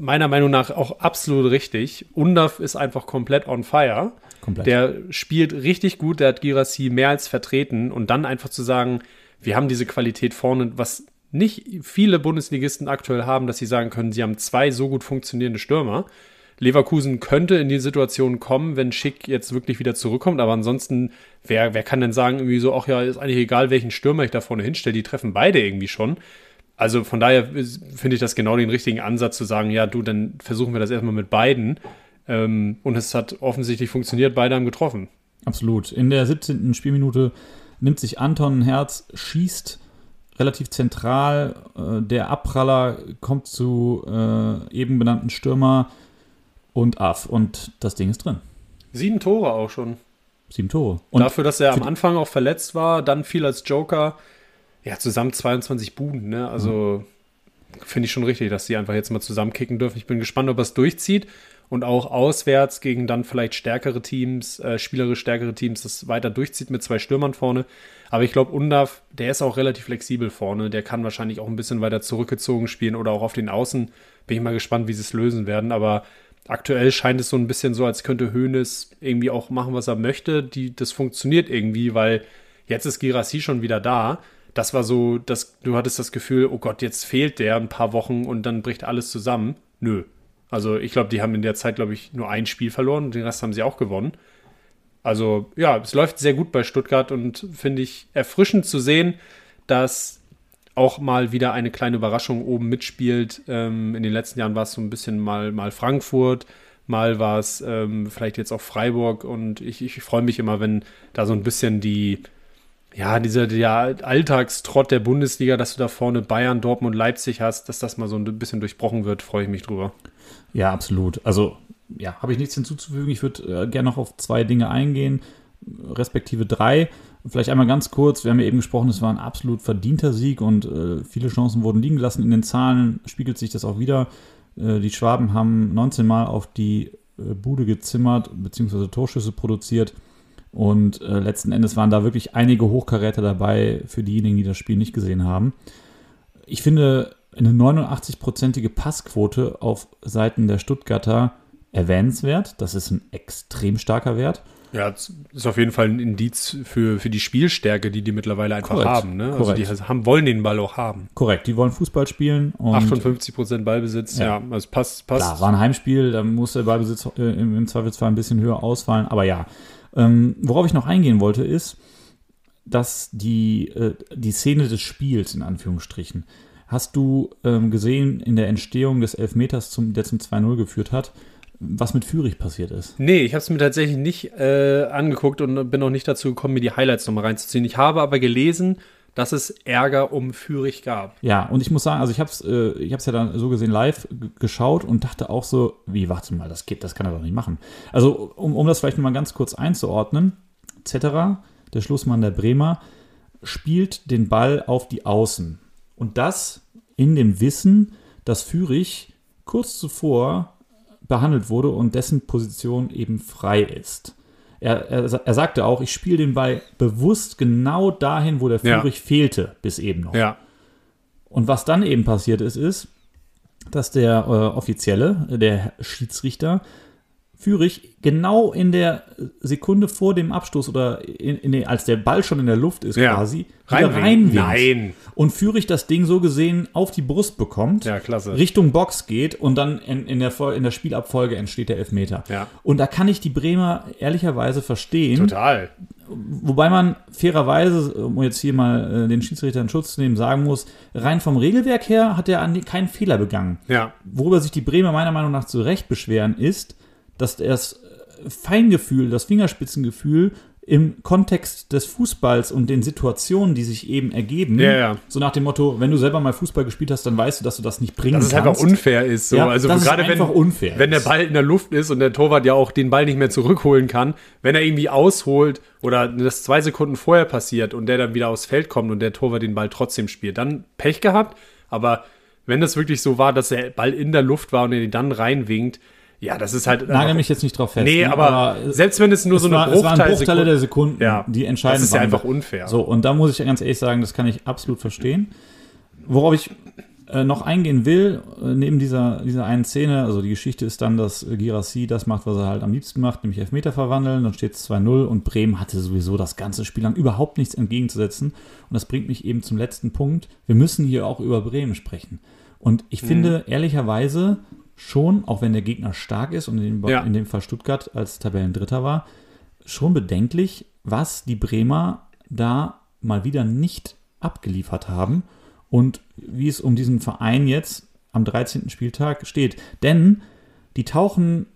meiner Meinung nach auch absolut richtig. Undaf ist einfach komplett on fire. Komplett. Der spielt richtig gut, der hat Girassi mehr als vertreten und dann einfach zu sagen, wir haben diese Qualität vorne, was nicht viele Bundesligisten aktuell haben, dass sie sagen können, sie haben zwei so gut funktionierende Stürmer. Leverkusen könnte in die Situation kommen, wenn Schick jetzt wirklich wieder zurückkommt, aber ansonsten, wer, wer kann denn sagen, irgendwie so, ach ja, ist eigentlich egal, welchen Stürmer ich da vorne hinstelle, die treffen beide irgendwie schon. Also von daher finde ich das genau den richtigen Ansatz zu sagen, ja, du, dann versuchen wir das erstmal mit beiden. Ähm, und es hat offensichtlich funktioniert, beide haben getroffen. Absolut. In der 17. Spielminute nimmt sich Anton Herz, schießt relativ zentral. Äh, der Abpraller kommt zu äh, eben benannten Stürmer und Aff. Und das Ding ist drin. Sieben Tore auch schon. Sieben Tore. Und Dafür, dass er am Anfang auch verletzt war, dann viel als Joker ja, zusammen 22 Buden, ne? Also mhm. finde ich schon richtig, dass sie einfach jetzt mal zusammenkicken dürfen. Ich bin gespannt, ob er es durchzieht und auch auswärts gegen dann vielleicht stärkere Teams, äh, spielerisch stärkere Teams, das weiter durchzieht mit zwei Stürmern vorne. Aber ich glaube, Undaf, der ist auch relativ flexibel vorne. Der kann wahrscheinlich auch ein bisschen weiter zurückgezogen spielen oder auch auf den Außen. Bin ich mal gespannt, wie sie es lösen werden. Aber aktuell scheint es so ein bisschen so, als könnte Hoeneß irgendwie auch machen, was er möchte. Die, das funktioniert irgendwie, weil jetzt ist Girassi schon wieder da das war so, dass du hattest das Gefühl, oh Gott, jetzt fehlt der ein paar Wochen und dann bricht alles zusammen. Nö. Also ich glaube, die haben in der Zeit, glaube ich, nur ein Spiel verloren und den Rest haben sie auch gewonnen. Also ja, es läuft sehr gut bei Stuttgart und finde ich erfrischend zu sehen, dass auch mal wieder eine kleine Überraschung oben mitspielt. Ähm, in den letzten Jahren war es so ein bisschen mal, mal Frankfurt, mal war es ähm, vielleicht jetzt auch Freiburg und ich, ich freue mich immer, wenn da so ein bisschen die, ja, dieser der Alltagstrott der Bundesliga, dass du da vorne Bayern, Dortmund, Leipzig hast, dass das mal so ein bisschen durchbrochen wird, freue ich mich drüber. Ja, absolut. Also, ja, habe ich nichts hinzuzufügen. Ich würde äh, gerne noch auf zwei Dinge eingehen, respektive drei. Vielleicht einmal ganz kurz, wir haben ja eben gesprochen, es war ein absolut verdienter Sieg und äh, viele Chancen wurden liegen gelassen. In den Zahlen spiegelt sich das auch wieder. Äh, die Schwaben haben 19 Mal auf die äh, Bude gezimmert, beziehungsweise Torschüsse produziert. Und äh, letzten Endes waren da wirklich einige Hochkaräter dabei, für diejenigen, die das Spiel nicht gesehen haben. Ich finde eine 89-prozentige Passquote auf Seiten der Stuttgarter erwähnenswert. Das ist ein extrem starker Wert. Ja, das ist auf jeden Fall ein Indiz für, für die Spielstärke, die die mittlerweile einfach Korrekt. haben. Ne? Also die haben, wollen den Ball auch haben. Korrekt, die wollen Fußball spielen. Und 58 Prozent Ballbesitz, Ja. ja, also passt, passt. Klar, war ein Heimspiel, da muss der Ballbesitz äh, im, im Zweifelsfall ein bisschen höher ausfallen, aber ja. Ähm, worauf ich noch eingehen wollte, ist, dass die, äh, die Szene des Spiels, in Anführungsstrichen, hast du ähm, gesehen in der Entstehung des Elfmeters, zum, der zum 2-0 geführt hat, was mit Fürich passiert ist? Nee, ich habe es mir tatsächlich nicht äh, angeguckt und bin auch nicht dazu gekommen, mir die Highlights nochmal reinzuziehen. Ich habe aber gelesen, dass es Ärger um Fürich gab. Ja, und ich muss sagen, also ich habe es äh, ich hab's ja dann so gesehen live geschaut und dachte auch so, wie, warte mal, das geht, das kann er doch nicht machen. Also, um, um das vielleicht mal ganz kurz einzuordnen, Zetterer, der Schlussmann der Bremer, spielt den Ball auf die Außen. Und das in dem Wissen, dass Fürich kurz zuvor behandelt wurde und dessen Position eben frei ist. Er, er, er sagte auch, ich spiele den Ball bewusst genau dahin, wo der Ja. Fürich fehlte, bis eben noch. Ja. Und was dann eben passiert ist, ist, dass der äh, Offizielle, der Schiedsrichter, Fürich genau in der Sekunde vor dem Abstoß oder in, in den, als der Ball schon in der Luft ist Ja. quasi, wieder reinwinkt. Nein. Und Fürich das Ding so gesehen auf die Brust bekommt, Ja. Richtung Box geht und dann in, in, der, in der Spielabfolge entsteht der Elfmeter. Ja. Und da kann ich die Bremer ehrlicherweise verstehen. Total. Wobei man fairerweise, um jetzt hier mal äh, den Schiedsrichter in Schutz zu nehmen, sagen muss, rein vom Regelwerk her hat er keinen Fehler begangen. Ja. Worüber sich die Bremer meiner Meinung nach zu Recht beschweren, ist, dass das Feingefühl, das Fingerspitzengefühl im Kontext des Fußballs und den Situationen, die sich eben ergeben, Ja, ja. so nach dem Motto, wenn du selber mal Fußball gespielt hast, dann weißt du, dass du das nicht bringen Dass es kannst. einfach unfair ist. So. Ja, also gerade wenn, wenn der. Ball in der Luft ist und der Torwart ja auch den Ball nicht mehr zurückholen kann, wenn er irgendwie ausholt oder das zwei Sekunden vorher passiert und der dann wieder aufs Feld kommt und der Torwart den Ball trotzdem spielt, dann Pech gehabt. Aber wenn das wirklich so war, dass der Ball in der Luft war und er den dann reinwinkt, ja, das ist halt. Nagel mich jetzt nicht drauf fest. nee, ne, aber, selbst wenn es nur es, so eine war, es waren Bruchteil Bruchteile der Sekunden, Ja, die entscheidend das ist ja einfach unfair. So, und da muss ich ja ganz ehrlich sagen, das kann ich absolut verstehen. Worauf ich äh, noch eingehen will, äh, neben dieser, dieser einen Szene, also die Geschichte ist dann, dass Girassi das macht, was er halt am liebsten macht, nämlich Elfmeter verwandeln, dann steht es 2-0 und Bremen hatte sowieso das ganze Spiel lang überhaupt nichts entgegenzusetzen. Und das bringt mich eben zum letzten Punkt. Wir müssen hier auch über Bremen sprechen. Und ich finde ehrlicherweise schon, auch wenn der Gegner stark ist und in dem, Ja. in dem Fall Stuttgart als Tabellendritter war, schon bedenklich, was die Bremer da mal wieder nicht abgeliefert haben und wie es um diesen Verein jetzt am 13. Spieltag steht. Denn die tauchen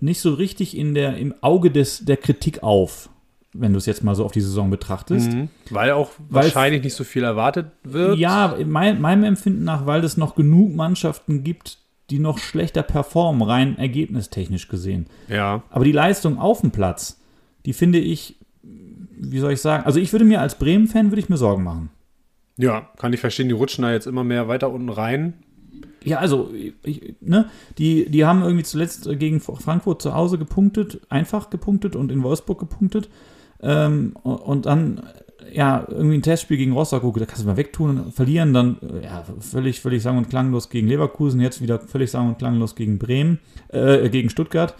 nicht so richtig in der, im Auge des, der Kritik auf, wenn du es jetzt mal so auf die Saison betrachtest. Mhm. Weil auch Weil- wahrscheinlich nicht so viel erwartet wird. Ja, in mein, meinem Empfinden nach, weil es noch genug Mannschaften gibt, die noch schlechter performen, rein ergebnistechnisch gesehen. Ja. Aber die Leistung auf dem Platz, die finde ich, wie soll ich sagen, also ich würde mir als Bremen-Fan, würde ich mir Sorgen machen. Ja, kann ich verstehen. Die rutschen da jetzt immer mehr weiter unten rein. Ja, also, ich, ne, die, die haben irgendwie zuletzt gegen Frankfurt zu Hause gepunktet, einfach gepunktet und in Wolfsburg gepunktet. Ähm, und- und dann, ja, irgendwie ein Testspiel gegen Rostock, da kannst du mal wegtun und verlieren, dann, äh, ja, völlig, völlig sang- und klanglos gegen Leverkusen, jetzt wieder völlig sang- und klanglos gegen Bremen, äh, gegen Stuttgart.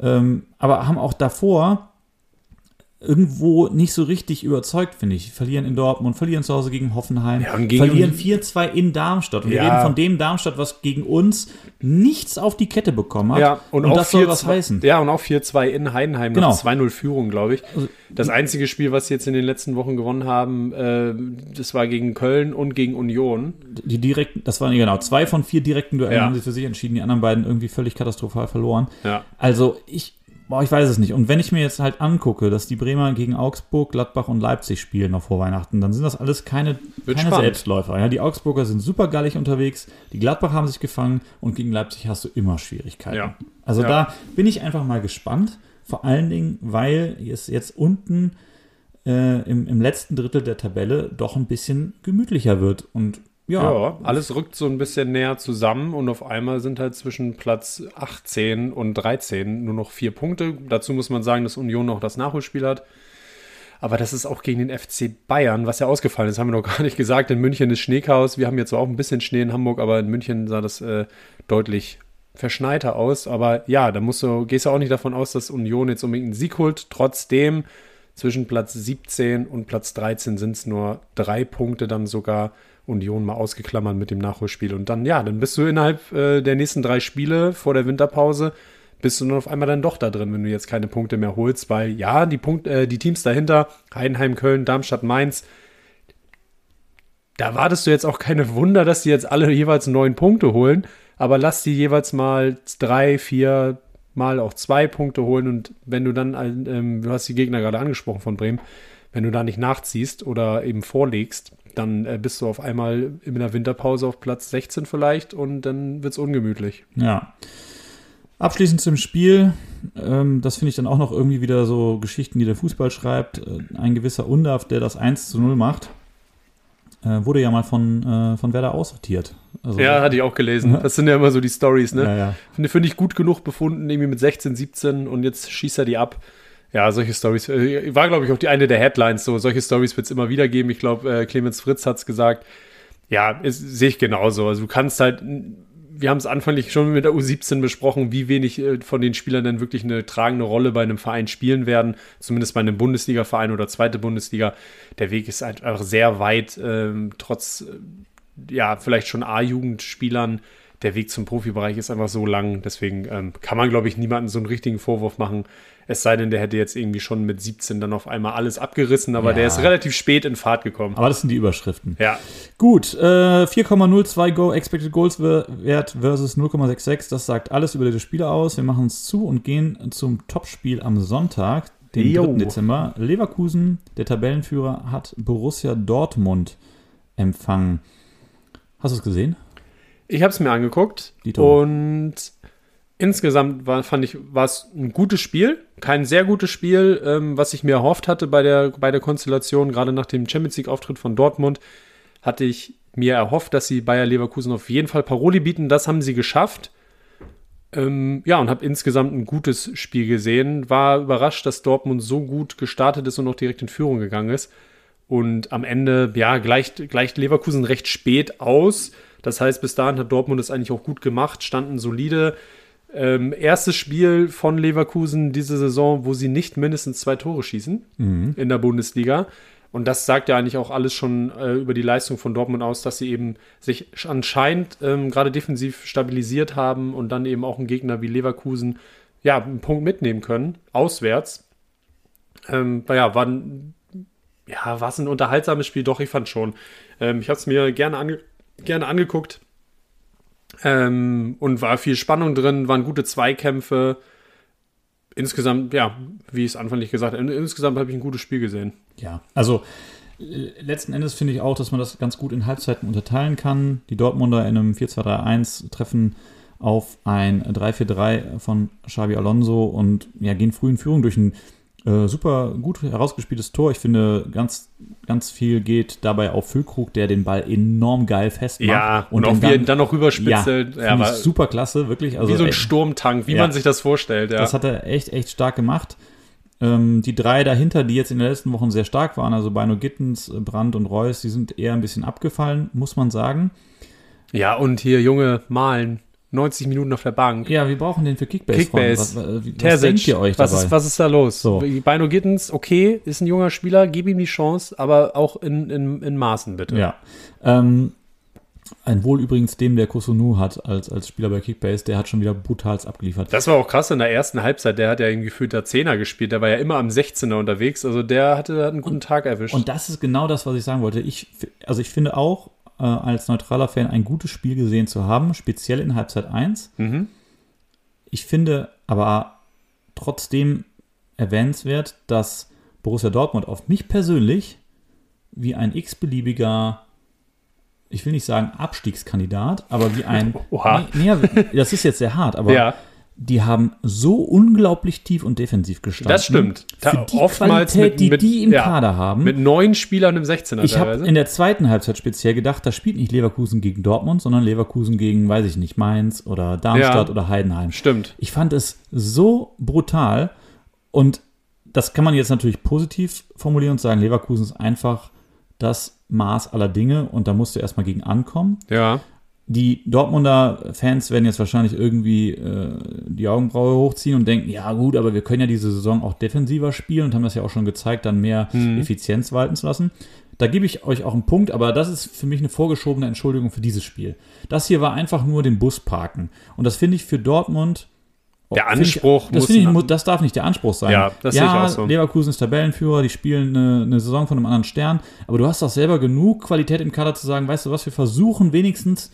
Ähm, aber haben auch davor irgendwo nicht so richtig überzeugt, finde ich. Verlieren in Dortmund, verlieren zu Hause gegen Hoffenheim, Ja, und gegen- verlieren 4-2 in Darmstadt. Und wir Ja. reden von dem Darmstadt, was gegen uns nichts auf die Kette bekommen hat. Ja, und, auch das soll 4-2 was heißen. Ja, und auch 4-2 in Heidenheim Genau. nach 2-0 Führung, glaube ich. Das einzige Spiel, was sie jetzt in den letzten Wochen gewonnen haben, äh, das war gegen Köln und gegen Union. Die direkten, das waren genau zwei von vier direkten Duellen Ja. haben sie für sich entschieden, die anderen beiden irgendwie völlig katastrophal verloren. Ja. Also ich, boah, ich weiß es nicht. Und wenn ich mir jetzt halt angucke, dass die Bremer gegen Augsburg, Gladbach und Leipzig spielen noch vor Weihnachten, dann sind das alles keine, keine. Selbstläufer. Ja, die Augsburger sind super gallig unterwegs, die Gladbach haben sich gefangen und gegen Leipzig hast du immer Schwierigkeiten. Ja. Also Ja. da bin ich einfach mal gespannt. Vor allen Dingen, weil es jetzt unten äh, im, im letzten Drittel der Tabelle doch ein bisschen gemütlicher wird. Und ja, Ja, alles rückt so ein bisschen näher zusammen und auf einmal sind halt zwischen Platz 18 und 13 nur noch vier Punkte. Dazu muss man sagen, dass Union noch das Nachholspiel hat. Aber das ist auch gegen den FC Bayern, was ja ausgefallen ist, haben wir noch *laughs* gar nicht gesagt. In München ist Schneechaos. Wir haben jetzt auch ein bisschen Schnee in Hamburg, aber in München sah das äh, deutlich verschneiter aus. Aber ja, da musst du, gehst du auch nicht davon aus, dass Union jetzt unbedingt einen Sieg holt. Trotzdem, zwischen Platz 17 und Platz 13 sind es nur drei Punkte dann sogar. Union mal ausgeklammert mit dem Nachholspiel. Und dann, ja, dann bist du innerhalb äh, der nächsten drei Spiele vor der Winterpause bist du nur auf einmal dann doch da drin, wenn du jetzt keine Punkte mehr holst, weil ja, die, Punkt, äh, die Teams dahinter, Heidenheim, Köln, Darmstadt, Mainz, da wartest du jetzt auch keine Wunder, dass die jetzt alle jeweils neun Punkte holen, aber lass die jeweils mal drei, vier, mal auch zwei Punkte holen und wenn du dann, ähm, du hast die Gegner gerade angesprochen von Bremen, wenn du da nicht nachziehst oder eben vorlegst, dann äh, bist du auf einmal in der Winterpause auf Platz 16 vielleicht und dann wird es ungemütlich. Ja. Abschließend zum Spiel, ähm, das finde ich dann auch noch irgendwie wieder so Geschichten, die der Fußball schreibt. Äh, ein gewisser Undaf, der das 1 zu 0 macht, äh, wurde ja mal von, äh, von Werder aussortiert. Also, ja, hatte ich auch gelesen. Das sind ja immer so die Stories, ne? Ja, ja. Finde find ich gut genug befunden, irgendwie mit 16, 17 und jetzt schießt er die ab. Ja, solche Stories. Äh, war, glaube ich, auch die eine der Headlines. So, solche Stories wird es immer wieder geben. Ich glaube, äh, Clemens Fritz hat es gesagt. Ja, sehe ich genauso. Also du kannst halt wir haben es anfänglich schon mit der U17 besprochen, wie wenig äh, von den Spielern denn wirklich eine tragende Rolle bei einem Verein spielen werden, zumindest bei einem Bundesliga-Verein oder zweite Bundesliga. Der Weg ist einfach sehr weit, ähm, trotz, äh, ja, vielleicht schon A-Jugendspielern. Der Weg zum Profibereich ist einfach so lang, deswegen ähm, kann man, glaube ich, niemandem so einen richtigen Vorwurf machen, es sei denn, der hätte jetzt irgendwie schon mit 17 dann auf einmal alles abgerissen, aber ja. der ist relativ spät in Fahrt gekommen. Aber das sind die Überschriften. Ja. Gut, äh, 4,02 Go Expected Goals Wert versus 0,66. Das sagt alles über die Spieler aus. Wir machen es zu und gehen zum Topspiel am Sonntag, den jo. 3. Dezember. Leverkusen, der Tabellenführer, hat Borussia Dortmund empfangen. Hast du es gesehen? Ich habe es mir angeguckt und insgesamt war, fand ich, war es ein gutes Spiel. Kein sehr gutes Spiel, ähm, was ich mir erhofft hatte bei der, bei der Konstellation. Gerade nach dem Champions League-Auftritt von Dortmund hatte ich mir erhofft, dass sie Bayer Leverkusen auf jeden Fall Paroli bieten. Das haben sie geschafft. Ähm, ja, und habe insgesamt ein gutes Spiel gesehen. War überrascht, dass Dortmund so gut gestartet ist und auch direkt in Führung gegangen ist. Und am Ende, ja, gleicht, gleicht Leverkusen recht spät aus. Das heißt, bis dahin hat Dortmund es eigentlich auch gut gemacht, standen solide. Ähm, erstes Spiel von Leverkusen diese Saison, wo sie nicht mindestens zwei Tore schießen mhm. in der Bundesliga. Und das sagt ja eigentlich auch alles schon äh, über die Leistung von Dortmund aus, dass sie eben sich anscheinend ähm, gerade defensiv stabilisiert haben und dann eben auch einen Gegner wie Leverkusen ja einen Punkt mitnehmen können, auswärts. Ähm, ja, war ein, ja, war es ein unterhaltsames Spiel? Doch, ich fand schon. Ähm, ich habe es mir gerne, ange gerne angeguckt. Ähm, und war viel Spannung drin, waren gute Zweikämpfe. Insgesamt, ja, wie ich es anfänglich gesagt habe, insgesamt habe ich ein gutes Spiel gesehen. Ja, also letzten Endes finde ich auch, dass man das ganz gut in Halbzeiten unterteilen kann. Die Dortmunder in einem 4-2-3-1 treffen auf ein 3-4-3 von Xabi Alonso und ja, gehen früh in Führung durch ein äh, super gut herausgespieltes Tor. Ich finde, ganz, ganz viel geht dabei auf Füllkrug, der den Ball enorm geil festmacht. Ja, und, und auch wie er dann noch rüberspitzelt. Ja, ja super klasse, wirklich. Also, wie so ein Sturmtank, wie ja, man sich das vorstellt. Ja. Das hat er echt, echt stark gemacht. Ähm, die drei dahinter, die jetzt in den letzten Wochen sehr stark waren, also Beino Gittens, Brandt und Reus, die sind eher ein bisschen abgefallen, muss man sagen. Ja, und hier junge Malen. 90 Minuten auf der Bank. Ja, wir brauchen den für Kickbase. Kickbase. Was, was, was denkt ihr euch was dabei? Ist, was ist da los? So. Bino Gittens, okay, ist ein junger Spieler, gib ihm die Chance, aber auch in, in, in Maßen bitte. Ja. Ähm, ein Wohl übrigens dem, der Kosunu hat als, als Spieler bei Kickbase, der hat schon wieder brutals abgeliefert. Das war auch krass in der ersten Halbzeit. Der hat ja irgendwie gefühlter Zehner gespielt. Der war ja immer am 16er unterwegs. Also der hatte hat einen guten und, Tag erwischt. Und das ist genau das, was ich sagen wollte. Ich, also ich finde auch, äh, als neutraler Fan ein gutes Spiel gesehen zu haben, speziell in Halbzeit 1. Mhm. Ich finde aber trotzdem erwähnenswert, dass Borussia Dortmund auf mich persönlich wie ein x-beliebiger, ich will nicht sagen Abstiegskandidat, aber wie ein. *laughs* Oha. Nee, nee, das ist jetzt sehr hart, aber ja die haben so unglaublich tief und defensiv gestanden. Das stimmt. Für die Oftmals Qualität, mit, die mit, die im ja, Kader haben. Mit neun Spielern im 16er Ich habe in der zweiten Halbzeit speziell gedacht, da spielt nicht Leverkusen gegen Dortmund, sondern Leverkusen gegen, weiß ich nicht, Mainz oder Darmstadt ja, oder Heidenheim. Stimmt. Ich fand es so brutal und das kann man jetzt natürlich positiv formulieren und sagen, Leverkusen ist einfach das Maß aller Dinge und da musst du erstmal gegen ankommen. Ja. Die Dortmunder Fans werden jetzt wahrscheinlich irgendwie äh, die Augenbraue hochziehen und denken, ja gut, aber wir können ja diese Saison auch defensiver spielen und haben das ja auch schon gezeigt, dann mehr mhm. Effizienz walten zu lassen. Da gebe ich euch auch einen Punkt, aber das ist für mich eine vorgeschobene Entschuldigung für dieses Spiel. Das hier war einfach nur den Bus parken. Und das finde ich für Dortmund der Anspruch ich, das, muss ich, das darf nicht der Anspruch sein. Ja, das ja, sehe ich auch so. Leverkusen ist Tabellenführer, die spielen eine, eine, Saison von einem anderen Stern, aber du hast doch selber genug Qualität im Kader zu sagen, weißt du was, wir versuchen wenigstens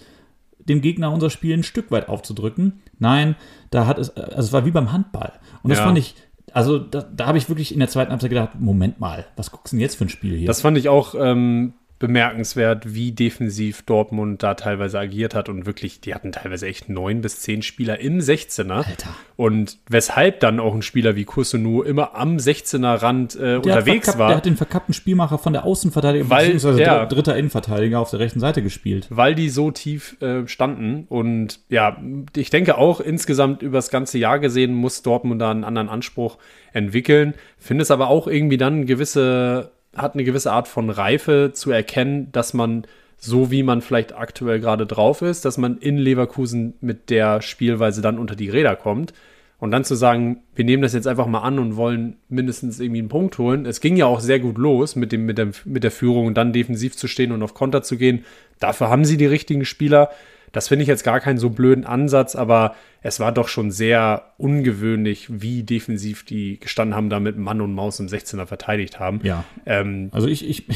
dem Gegner unser Spiel ein Stück weit aufzudrücken. Nein, da hat es, also es war wie beim Handball. Und das ja. fand ich, also da, da habe ich wirklich in der zweiten Halbzeit gedacht, Moment mal, was guckst du denn jetzt für ein Spiel hier? Das fand ich auch ähm, bemerkenswert, wie defensiv Dortmund da teilweise agiert hat und wirklich, die hatten teilweise echt neun bis zehn Spieler im 16er. Alter. Und weshalb dann auch ein Spieler wie Kusunu immer am 16er Rand äh, unterwegs war. Der hat den verkappten Spielmacher von der Außenverteidigung weil, beziehungsweise ja, dritter Innenverteidiger auf der rechten Seite gespielt. Weil die so tief äh, standen. Und ja, ich denke auch insgesamt über das ganze Jahr gesehen muss Dortmund da einen anderen Anspruch entwickeln. Finde es aber auch irgendwie dann gewisse hat eine gewisse Art von Reife zu erkennen, dass man so wie man vielleicht aktuell gerade drauf ist, dass man in Leverkusen mit der Spielweise dann unter die Räder kommt. Und dann zu sagen, wir nehmen das jetzt einfach mal an und wollen mindestens irgendwie einen Punkt holen. Es ging ja auch sehr gut los mit, dem, mit, der, mit der Führung und dann defensiv zu stehen und auf Konter zu gehen. Dafür haben sie die richtigen Spieler. Das finde ich jetzt gar keinen so blöden Ansatz, aber es war doch schon sehr ungewöhnlich, wie defensiv die gestanden haben, da mit Mann und Maus im 16er verteidigt haben. Ja. Ähm, also ich, ich,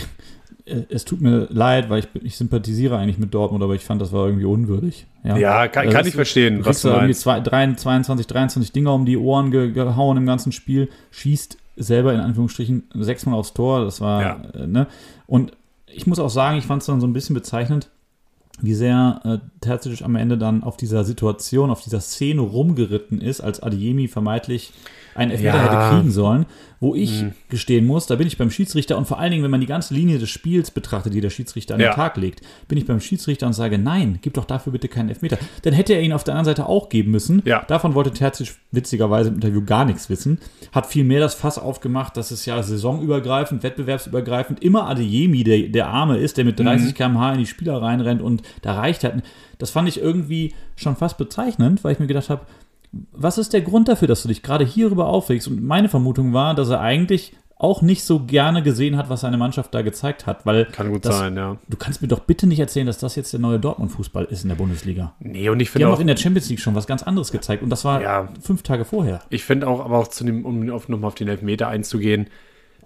*laughs* es tut mir leid, weil ich, ich sympathisiere eigentlich mit Dortmund, aber ich fand, das war irgendwie unwürdig. Ja, ja kann, also kann ich verstehen, was du meinst. Zwei, 22, 23 Dinger um die Ohren ge, gehauen im ganzen Spiel, schießt selber in Anführungsstrichen sechsmal aufs Tor, das war, ja. äh, ne? Und ich muss auch sagen, ich fand es dann so ein bisschen bezeichnend, wie sehr äh, Terzic am Ende dann auf dieser Situation, auf dieser Szene rumgeritten ist, als Adiemi vermeintlich einen Elfmeter ja. hätte kriegen sollen, wo ich mhm. gestehen muss, da bin ich beim Schiedsrichter und vor allen Dingen, wenn man die ganze Linie des Spiels betrachtet, die der Schiedsrichter an ja. den Tag legt, bin ich beim Schiedsrichter und sage, nein, gib doch dafür bitte keinen Elfmeter. Dann hätte er ihn auf der anderen Seite auch geben müssen. Ja. Davon wollte Terzic witzigerweise im Interview gar nichts wissen. Hat vielmehr das Fass aufgemacht, dass es ja saisonübergreifend, wettbewerbsübergreifend immer Adeyemi der, der Arme ist, der mit 30 mhm. km/h in die Spieler reinrennt und da reicht hat. Das fand ich irgendwie schon fast bezeichnend, weil ich mir gedacht habe, was ist der Grund dafür, dass du dich gerade hierüber aufregst? Und meine Vermutung war, dass er eigentlich auch nicht so gerne gesehen hat, was seine Mannschaft da gezeigt hat. Weil Kann gut das, sein, ja. Du kannst mir doch bitte nicht erzählen, dass das jetzt der neue Dortmund-Fußball ist in der Bundesliga. Nee, und ich finde auch. Die haben auch in der Champions League schon was ganz anderes gezeigt. Und das war ja, fünf Tage vorher. Ich finde auch, aber auch zu dem, um nochmal auf den Elfmeter einzugehen,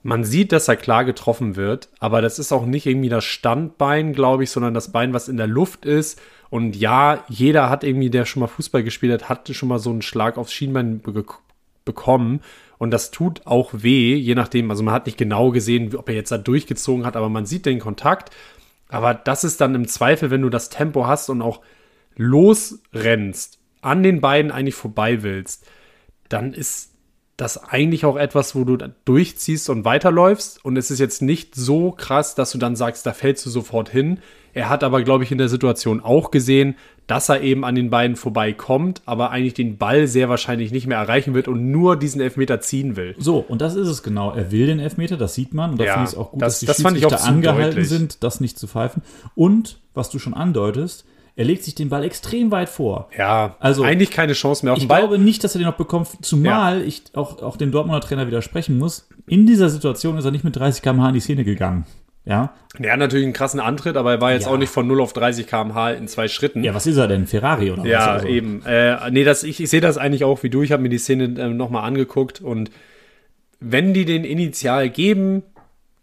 man sieht, dass er klar getroffen wird, aber das ist auch nicht irgendwie das Standbein, glaube ich, sondern das Bein, was in der Luft ist und ja, jeder hat irgendwie, der schon mal Fußball gespielt hat, hatte schon mal so einen Schlag aufs Schienbein be bekommen. Und das tut auch weh, je nachdem. Also man hat nicht genau gesehen, ob er jetzt da durchgezogen hat, aber man sieht den Kontakt. Aber das ist dann im Zweifel, wenn du das Tempo hast und auch losrennst, an den beiden eigentlich vorbei willst, dann ist das eigentlich auch etwas, wo du durchziehst und weiterläufst. Und es ist jetzt nicht so krass, dass du dann sagst, da fällst du sofort hin. Er hat aber, glaube ich, in der Situation auch gesehen, dass er eben an den beiden vorbeikommt, aber eigentlich den Ball sehr wahrscheinlich nicht mehr erreichen wird und nur diesen Elfmeter ziehen will. So, und das ist es genau. Er will den Elfmeter, das sieht man. Und da ja, finde ich es auch gut, das, dass die das Schiedsrichter angehalten deutlich. sind, das nicht zu pfeifen. Und, was du schon andeutest, er legt sich den Ball extrem weit vor. Ja, also eigentlich keine Chance mehr auf den Ball. Ich glaube nicht, dass er den noch bekommt, zumal ja. ich auch, auch dem Dortmunder Trainer widersprechen muss. In dieser Situation ist er nicht mit 30 km/h in die Szene gegangen. Ja. Er hat natürlich einen krassen Antritt, aber er war jetzt ja. auch nicht von 0 auf 30 km/h in zwei Schritten. Ja, was ist er denn? Ferrari oder was? Ja, also? eben. Äh, nee, das, ich, ich sehe das eigentlich auch wie du. Ich habe mir die Szene äh, nochmal angeguckt und wenn die den initial geben,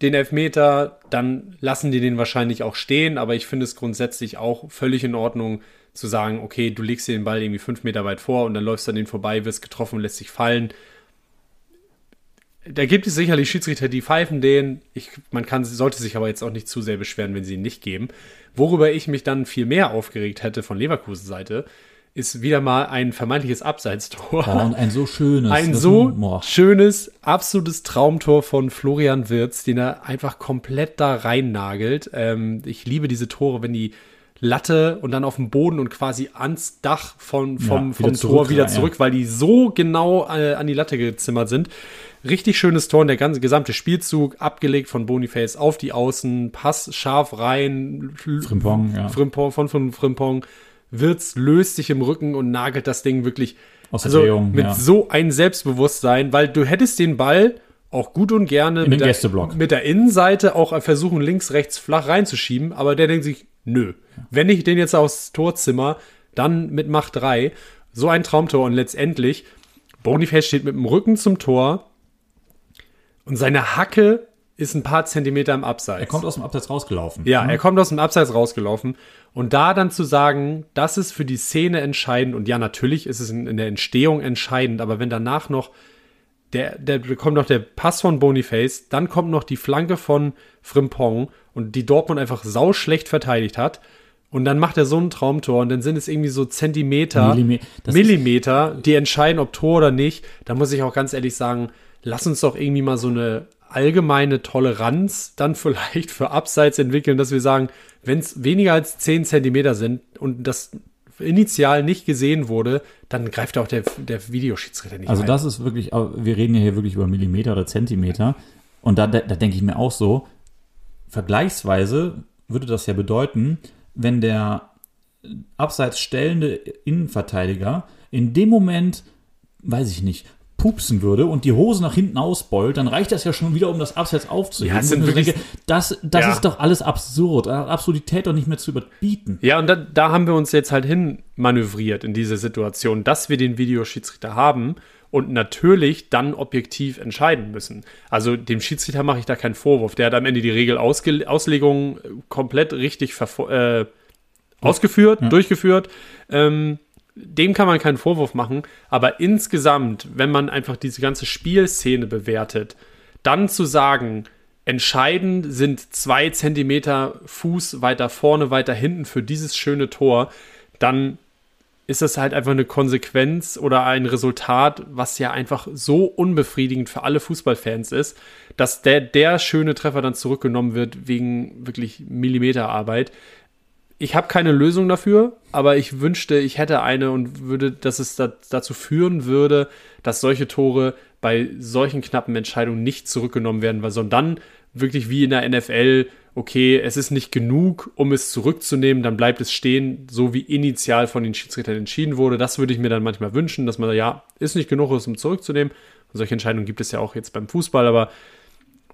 den Elfmeter, dann lassen die den wahrscheinlich auch stehen, aber ich finde es grundsätzlich auch völlig in Ordnung zu sagen, okay, du legst dir den Ball irgendwie fünf Meter weit vor und dann läufst du an den vorbei, wirst getroffen, lässt sich fallen da gibt es sicherlich Schiedsrichter, die pfeifen den. Ich, man kann, sollte sich aber jetzt auch nicht zu sehr beschweren, wenn sie ihn nicht geben. Worüber ich mich dann viel mehr aufgeregt hätte von Leverkusen Seite, ist wieder mal ein vermeintliches Abseitstor. Oh, und ein so schönes. Ein so oh. schönes, absolutes Traumtor von Florian Wirz, den er einfach komplett da rein nagelt. Ähm, ich liebe diese Tore, wenn die Latte und dann auf dem Boden und quasi ans Dach von, vom, Ja, vom wieder Tor zurück, wieder ja, zurück, weil die so genau äh, an die Latte gezimmert sind. Richtig schönes Tor und der ganze gesamte Spielzug abgelegt von Boniface auf die Außen, Pass scharf rein, Frimpong, ja. Frimpong von, von Frimpong. Wirtz löst sich im Rücken und nagelt das Ding wirklich Aus also Drehung, mit ja. so ein Selbstbewusstsein, weil du hättest den Ball auch gut und gerne mit, der, mit der Innenseite auch versuchen, links, rechts flach reinzuschieben, aber der denkt sich, nö, wenn ich den jetzt aufs Tor zimmer, dann mit Macht 3. So ein Traumtor und letztendlich, Boniface steht mit dem Rücken zum Tor und seine Hacke ist ein paar Zentimeter im Abseits. Er kommt aus dem Abseits rausgelaufen. Ja, er kommt aus dem Abseits rausgelaufen. Und da dann zu sagen, das ist für die Szene entscheidend, und ja, natürlich ist es in, in der Entstehung entscheidend, aber wenn danach noch der, der kommt noch der Pass von Boniface, dann kommt noch die Flanke von Frimpong und die Dortmund einfach sauschlecht verteidigt hat. Und dann macht er so ein Traumtor und dann sind es irgendwie so Zentimeter, Millime- Millimeter, die entscheiden, ob Tor oder nicht. Da muss ich auch ganz ehrlich sagen, lass uns doch irgendwie mal so eine allgemeine Toleranz dann *laughs* vielleicht für Abseits entwickeln, dass wir sagen, wenn es weniger als 10 Zentimeter sind und das initial nicht gesehen wurde, dann greift auch der, der Videoschiedsrichter nicht Also ein. das ist wirklich, wir reden ja hier wirklich über Millimeter oder Zentimeter. Und da, da, da denke ich mir auch so, vergleichsweise würde das ja bedeuten, wenn der abseits stellende Innenverteidiger in dem Moment, weiß ich nicht, pupsen würde und die Hose nach hinten ausbeult, dann reicht das ja schon wieder, um das Abseits aufzuheben. Ja, sind denke, das das Ja. ist doch alles absurd. Absurdität doch nicht mehr zu überbieten. Ja, und da, da haben wir uns jetzt halt hin manövriert in diese Situation, dass wir den Videoschiedsrichter haben und natürlich dann objektiv entscheiden müssen. Also dem Schiedsrichter mache ich da keinen Vorwurf. Der hat am Ende die Regelauslegung komplett richtig äh, ausgeführt, durchgeführt. Ähm, dem kann man keinen Vorwurf machen, aber insgesamt, wenn man einfach diese ganze Spielszene bewertet, dann zu sagen, entscheidend sind zwei Zentimeter Fuß weiter vorne, weiter hinten für dieses schöne Tor, dann ist das halt einfach eine Konsequenz oder ein Resultat, was ja einfach so unbefriedigend für alle Fußballfans ist, dass der, der schöne Treffer dann zurückgenommen wird wegen wirklich Millimeterarbeit. Ich habe keine Lösung dafür, aber ich wünschte, ich hätte eine und würde, dass es da, dazu führen würde, dass solche Tore bei solchen knappen Entscheidungen nicht zurückgenommen werden, weil sondern wirklich wie in der NFL, okay, es ist nicht genug, um es zurückzunehmen, dann bleibt es stehen, so wie initial von den Schiedsrichtern entschieden wurde. Das würde ich mir dann manchmal wünschen, dass man ja, ist nicht genug, es um zurückzunehmen. Und solche Entscheidungen gibt es ja auch jetzt beim Fußball, aber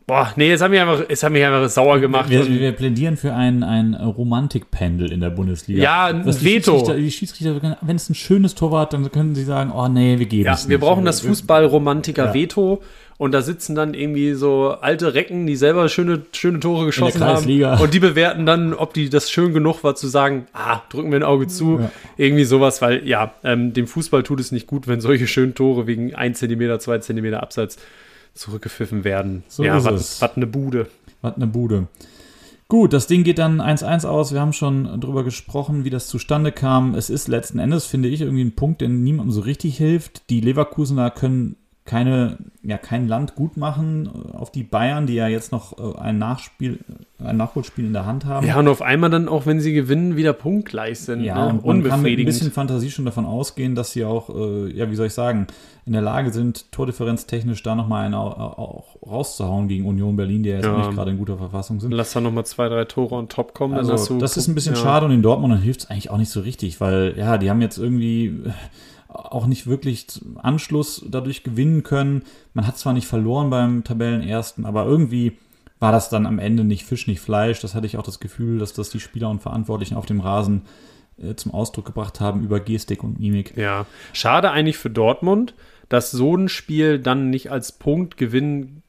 boah, nee, es hat mich einfach, es hat mich einfach sauer gemacht. Wir, wir plädieren für ein, ein Romantikpendel in der Bundesliga. Ja, ein Was Veto. Die Schiedsrichter, wenn es ein schönes Tor war, dann können sie sagen, oh nee, wir geben Ja, es wir nicht. brauchen das Wir- Fußballromantiker-Veto und da sitzen dann irgendwie so alte Recken, die selber schöne, schöne Tore geschossen haben und die bewerten dann, ob die das schön genug war zu sagen, ah, drücken wir ein Auge zu, Ja. irgendwie sowas, weil ja, ähm, dem Fußball tut es nicht gut, wenn solche schönen Tore wegen 1 cm, 2 cm Abseits zurückgepfiffen werden. So ja, ist was es. was eine Bude. Was eine Bude. Gut, das Ding geht dann 1-1 aus. Wir haben schon drüber gesprochen, wie das zustande kam. Es ist letzten Endes, finde ich, irgendwie ein Punkt, der niemandem so richtig hilft. Die Leverkusener können keine, ja, kein Land gut machen auf die Bayern, die ja jetzt noch äh, ein Nachspiel, ein Nachholspiel in der Hand haben. Ja, und auf einmal dann auch, wenn sie gewinnen, wieder punktgleich sind. Ja, ne? und man kann mit ein bisschen Fantasie schon davon ausgehen, dass sie auch, äh, ja, wie soll ich sagen, in der Lage sind, tordifferenztechnisch da nochmal einen au- auch rauszuhauen gegen Union Berlin, die ja jetzt Ja. nicht gerade in guter Verfassung sind. Lass da nochmal zwei, drei Tore on top kommen. Also, das ist ein bisschen ja. schade und in Dortmund hilft es eigentlich auch nicht so richtig, weil ja, die haben jetzt irgendwie auch nicht wirklich Anschluss dadurch gewinnen können. Man hat zwar nicht verloren beim Tabellenersten, aber irgendwie war das dann am Ende nicht Fisch, nicht Fleisch. Das hatte ich auch das Gefühl, dass das die Spieler und Verantwortlichen auf dem Rasen äh, zum Ausdruck gebracht haben über Gestik und Mimik. Ja, schade eigentlich für Dortmund, dass so ein Spiel dann nicht als Punktgewinn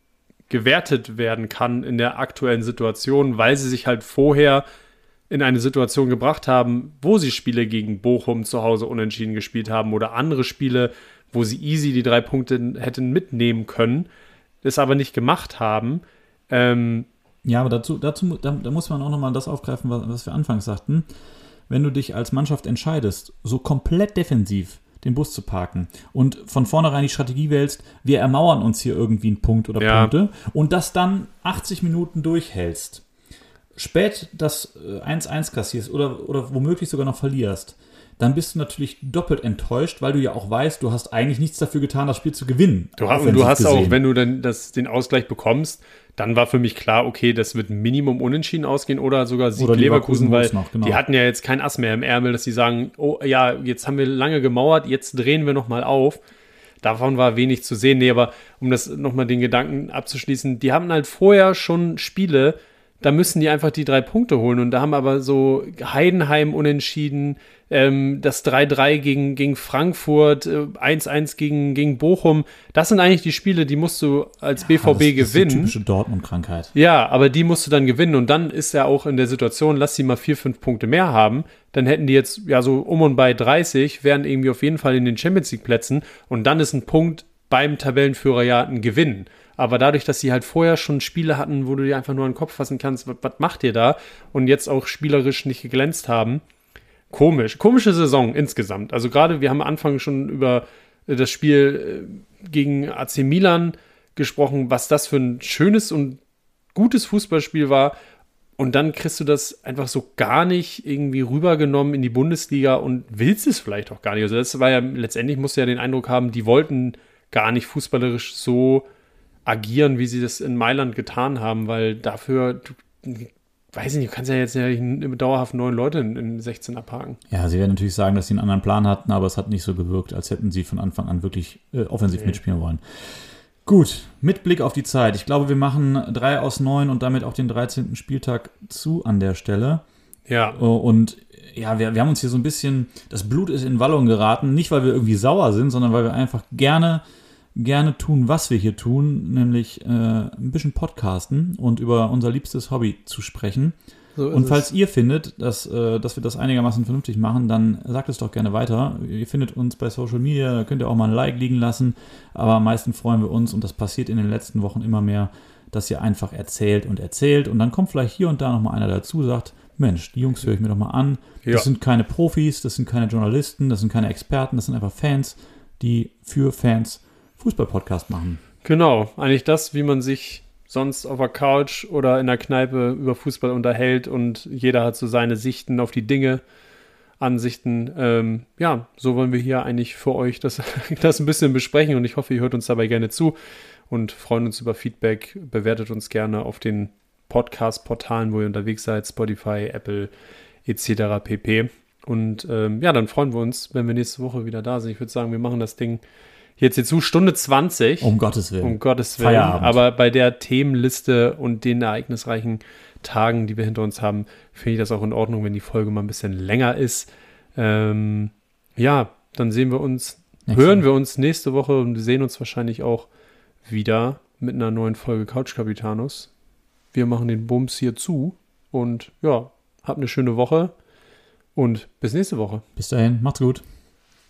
gewertet werden kann in der aktuellen Situation, weil sie sich halt vorher in eine Situation gebracht haben, wo sie Spiele gegen Bochum zu Hause unentschieden gespielt haben oder andere Spiele, wo sie easy die drei Punkte hätten mitnehmen können, es aber nicht gemacht haben. Ähm, Ja, aber dazu, dazu da, da muss man auch nochmal das aufgreifen, was, was wir anfangs sagten. Wenn du dich als Mannschaft entscheidest, so komplett defensiv den Bus zu parken und von vornherein die Strategie wählst, wir ermauern uns hier irgendwie einen Punkt oder Ja. Punkte und das dann 80 Minuten durchhältst, spät das 1-1 kassierst oder, oder womöglich sogar noch verlierst, dann bist du natürlich doppelt enttäuscht, weil du ja auch weißt, du hast eigentlich nichts dafür getan, das Spiel zu gewinnen. Du, hast, du hast auch, wenn du dann das, den Ausgleich bekommst, dann war für mich klar, okay, das wird Minimum unentschieden ausgehen oder sogar Sieg oder Leverkusen, weil noch, genau. die hatten ja jetzt kein Ass mehr im Ärmel, dass sie sagen, oh ja, jetzt haben wir lange gemauert, jetzt drehen wir nochmal auf. Davon war wenig zu sehen. Nee, aber um das nochmal den Gedanken abzuschließen, die haben halt vorher schon Spiele, da müssen die einfach die drei Punkte holen. Und da haben aber so Heidenheim unentschieden, ähm, das 3-3 gegen, gegen Frankfurt, äh, 1-1 gegen, gegen Bochum. Das sind eigentlich die Spiele, die musst du als BVB ja, das, gewinnen. Das ist typische Dortmund-Krankheit. Ja, aber die musst du dann gewinnen. Und dann ist er auch in der Situation, lass sie mal vier, fünf Punkte mehr haben. Dann hätten die jetzt ja so um und bei 30, wären irgendwie auf jeden Fall in den Champions League-Plätzen. Und dann ist ein Punkt beim Tabellenführer ja ein Gewinn. Aber dadurch, dass sie halt vorher schon Spiele hatten, wo du dir einfach nur an den Kopf fassen kannst, was, macht ihr da? Und jetzt auch spielerisch nicht geglänzt haben, komisch. Komische Saison insgesamt. Also gerade, wir haben am Anfang schon über äh, das Spiel äh, gegen AC Milan gesprochen, was das für ein schönes und gutes Fußballspiel war. Und dann kriegst du das einfach so gar nicht irgendwie rübergenommen in die Bundesliga und willst es vielleicht auch gar nicht. Also das war ja letztendlich musst du ja den Eindruck haben, die wollten gar nicht fußballerisch so agieren, wie sie das in Mailand getan haben, weil dafür, du, weiß ich nicht, du kannst ja jetzt ja dauerhaft neun Leute in, in 16 abhaken. Ja, sie werden natürlich sagen, dass sie einen anderen Plan hatten, aber es hat nicht so gewirkt, als hätten sie von Anfang an wirklich äh, offensiv okay. mitspielen wollen. Gut, mit Blick auf die Zeit. Ich glaube, wir machen drei aus neun und damit auch den 13. Spieltag zu an der Stelle. Ja. Äh, und ja, wir, wir haben uns hier so ein bisschen, das Blut ist in Wallung geraten, nicht weil wir irgendwie sauer sind, sondern weil wir einfach gerne gerne tun, was wir hier tun, nämlich äh, ein bisschen podcasten und über unser liebstes Hobby zu sprechen. So und falls es. ihr findet, dass, äh, dass wir das einigermaßen vernünftig machen, dann sagt es doch gerne weiter. Ihr findet uns bei Social Media, da könnt ihr auch mal ein Like liegen lassen. Aber am meisten freuen wir uns, und das passiert in den letzten Wochen immer mehr, dass ihr einfach erzählt und erzählt. Und dann kommt vielleicht hier und da nochmal einer dazu, sagt, Mensch, die Jungs höre ich mir doch mal an. Ja. Das sind keine Profis, das sind keine Journalisten, das sind keine Experten, das sind einfach Fans, die für Fans Fußball-Podcast machen. Genau, eigentlich das, wie man sich sonst auf der Couch oder in der Kneipe über Fußball unterhält und jeder hat so seine Sichten auf die Dinge, Ansichten. Ähm, ja, so wollen wir hier eigentlich für euch das, *laughs* das ein bisschen besprechen und ich hoffe, ihr hört uns dabei gerne zu und freuen uns über Feedback. Bewertet uns gerne auf den Podcast-Portalen, wo ihr unterwegs seid, Spotify, Apple etc. pp. Und ähm, ja, dann freuen wir uns, wenn wir nächste Woche wieder da sind. Ich würde sagen, wir machen das Ding jetzt hierzu Stunde 20. Um Gottes Willen. Um Gottes Willen. Feierabend. Aber bei der Themenliste und den ereignisreichen Tagen, die wir hinter uns haben, finde ich das auch in Ordnung, wenn die Folge mal ein bisschen länger ist. Ähm, ja, dann sehen wir uns, Nächste hören wir uns nächste Woche und sehen uns wahrscheinlich auch wieder mit einer neuen Folge Couch Capitanus. Wir machen den Bums hier zu und ja, habt eine schöne Woche und bis nächste Woche. Bis dahin, macht's gut.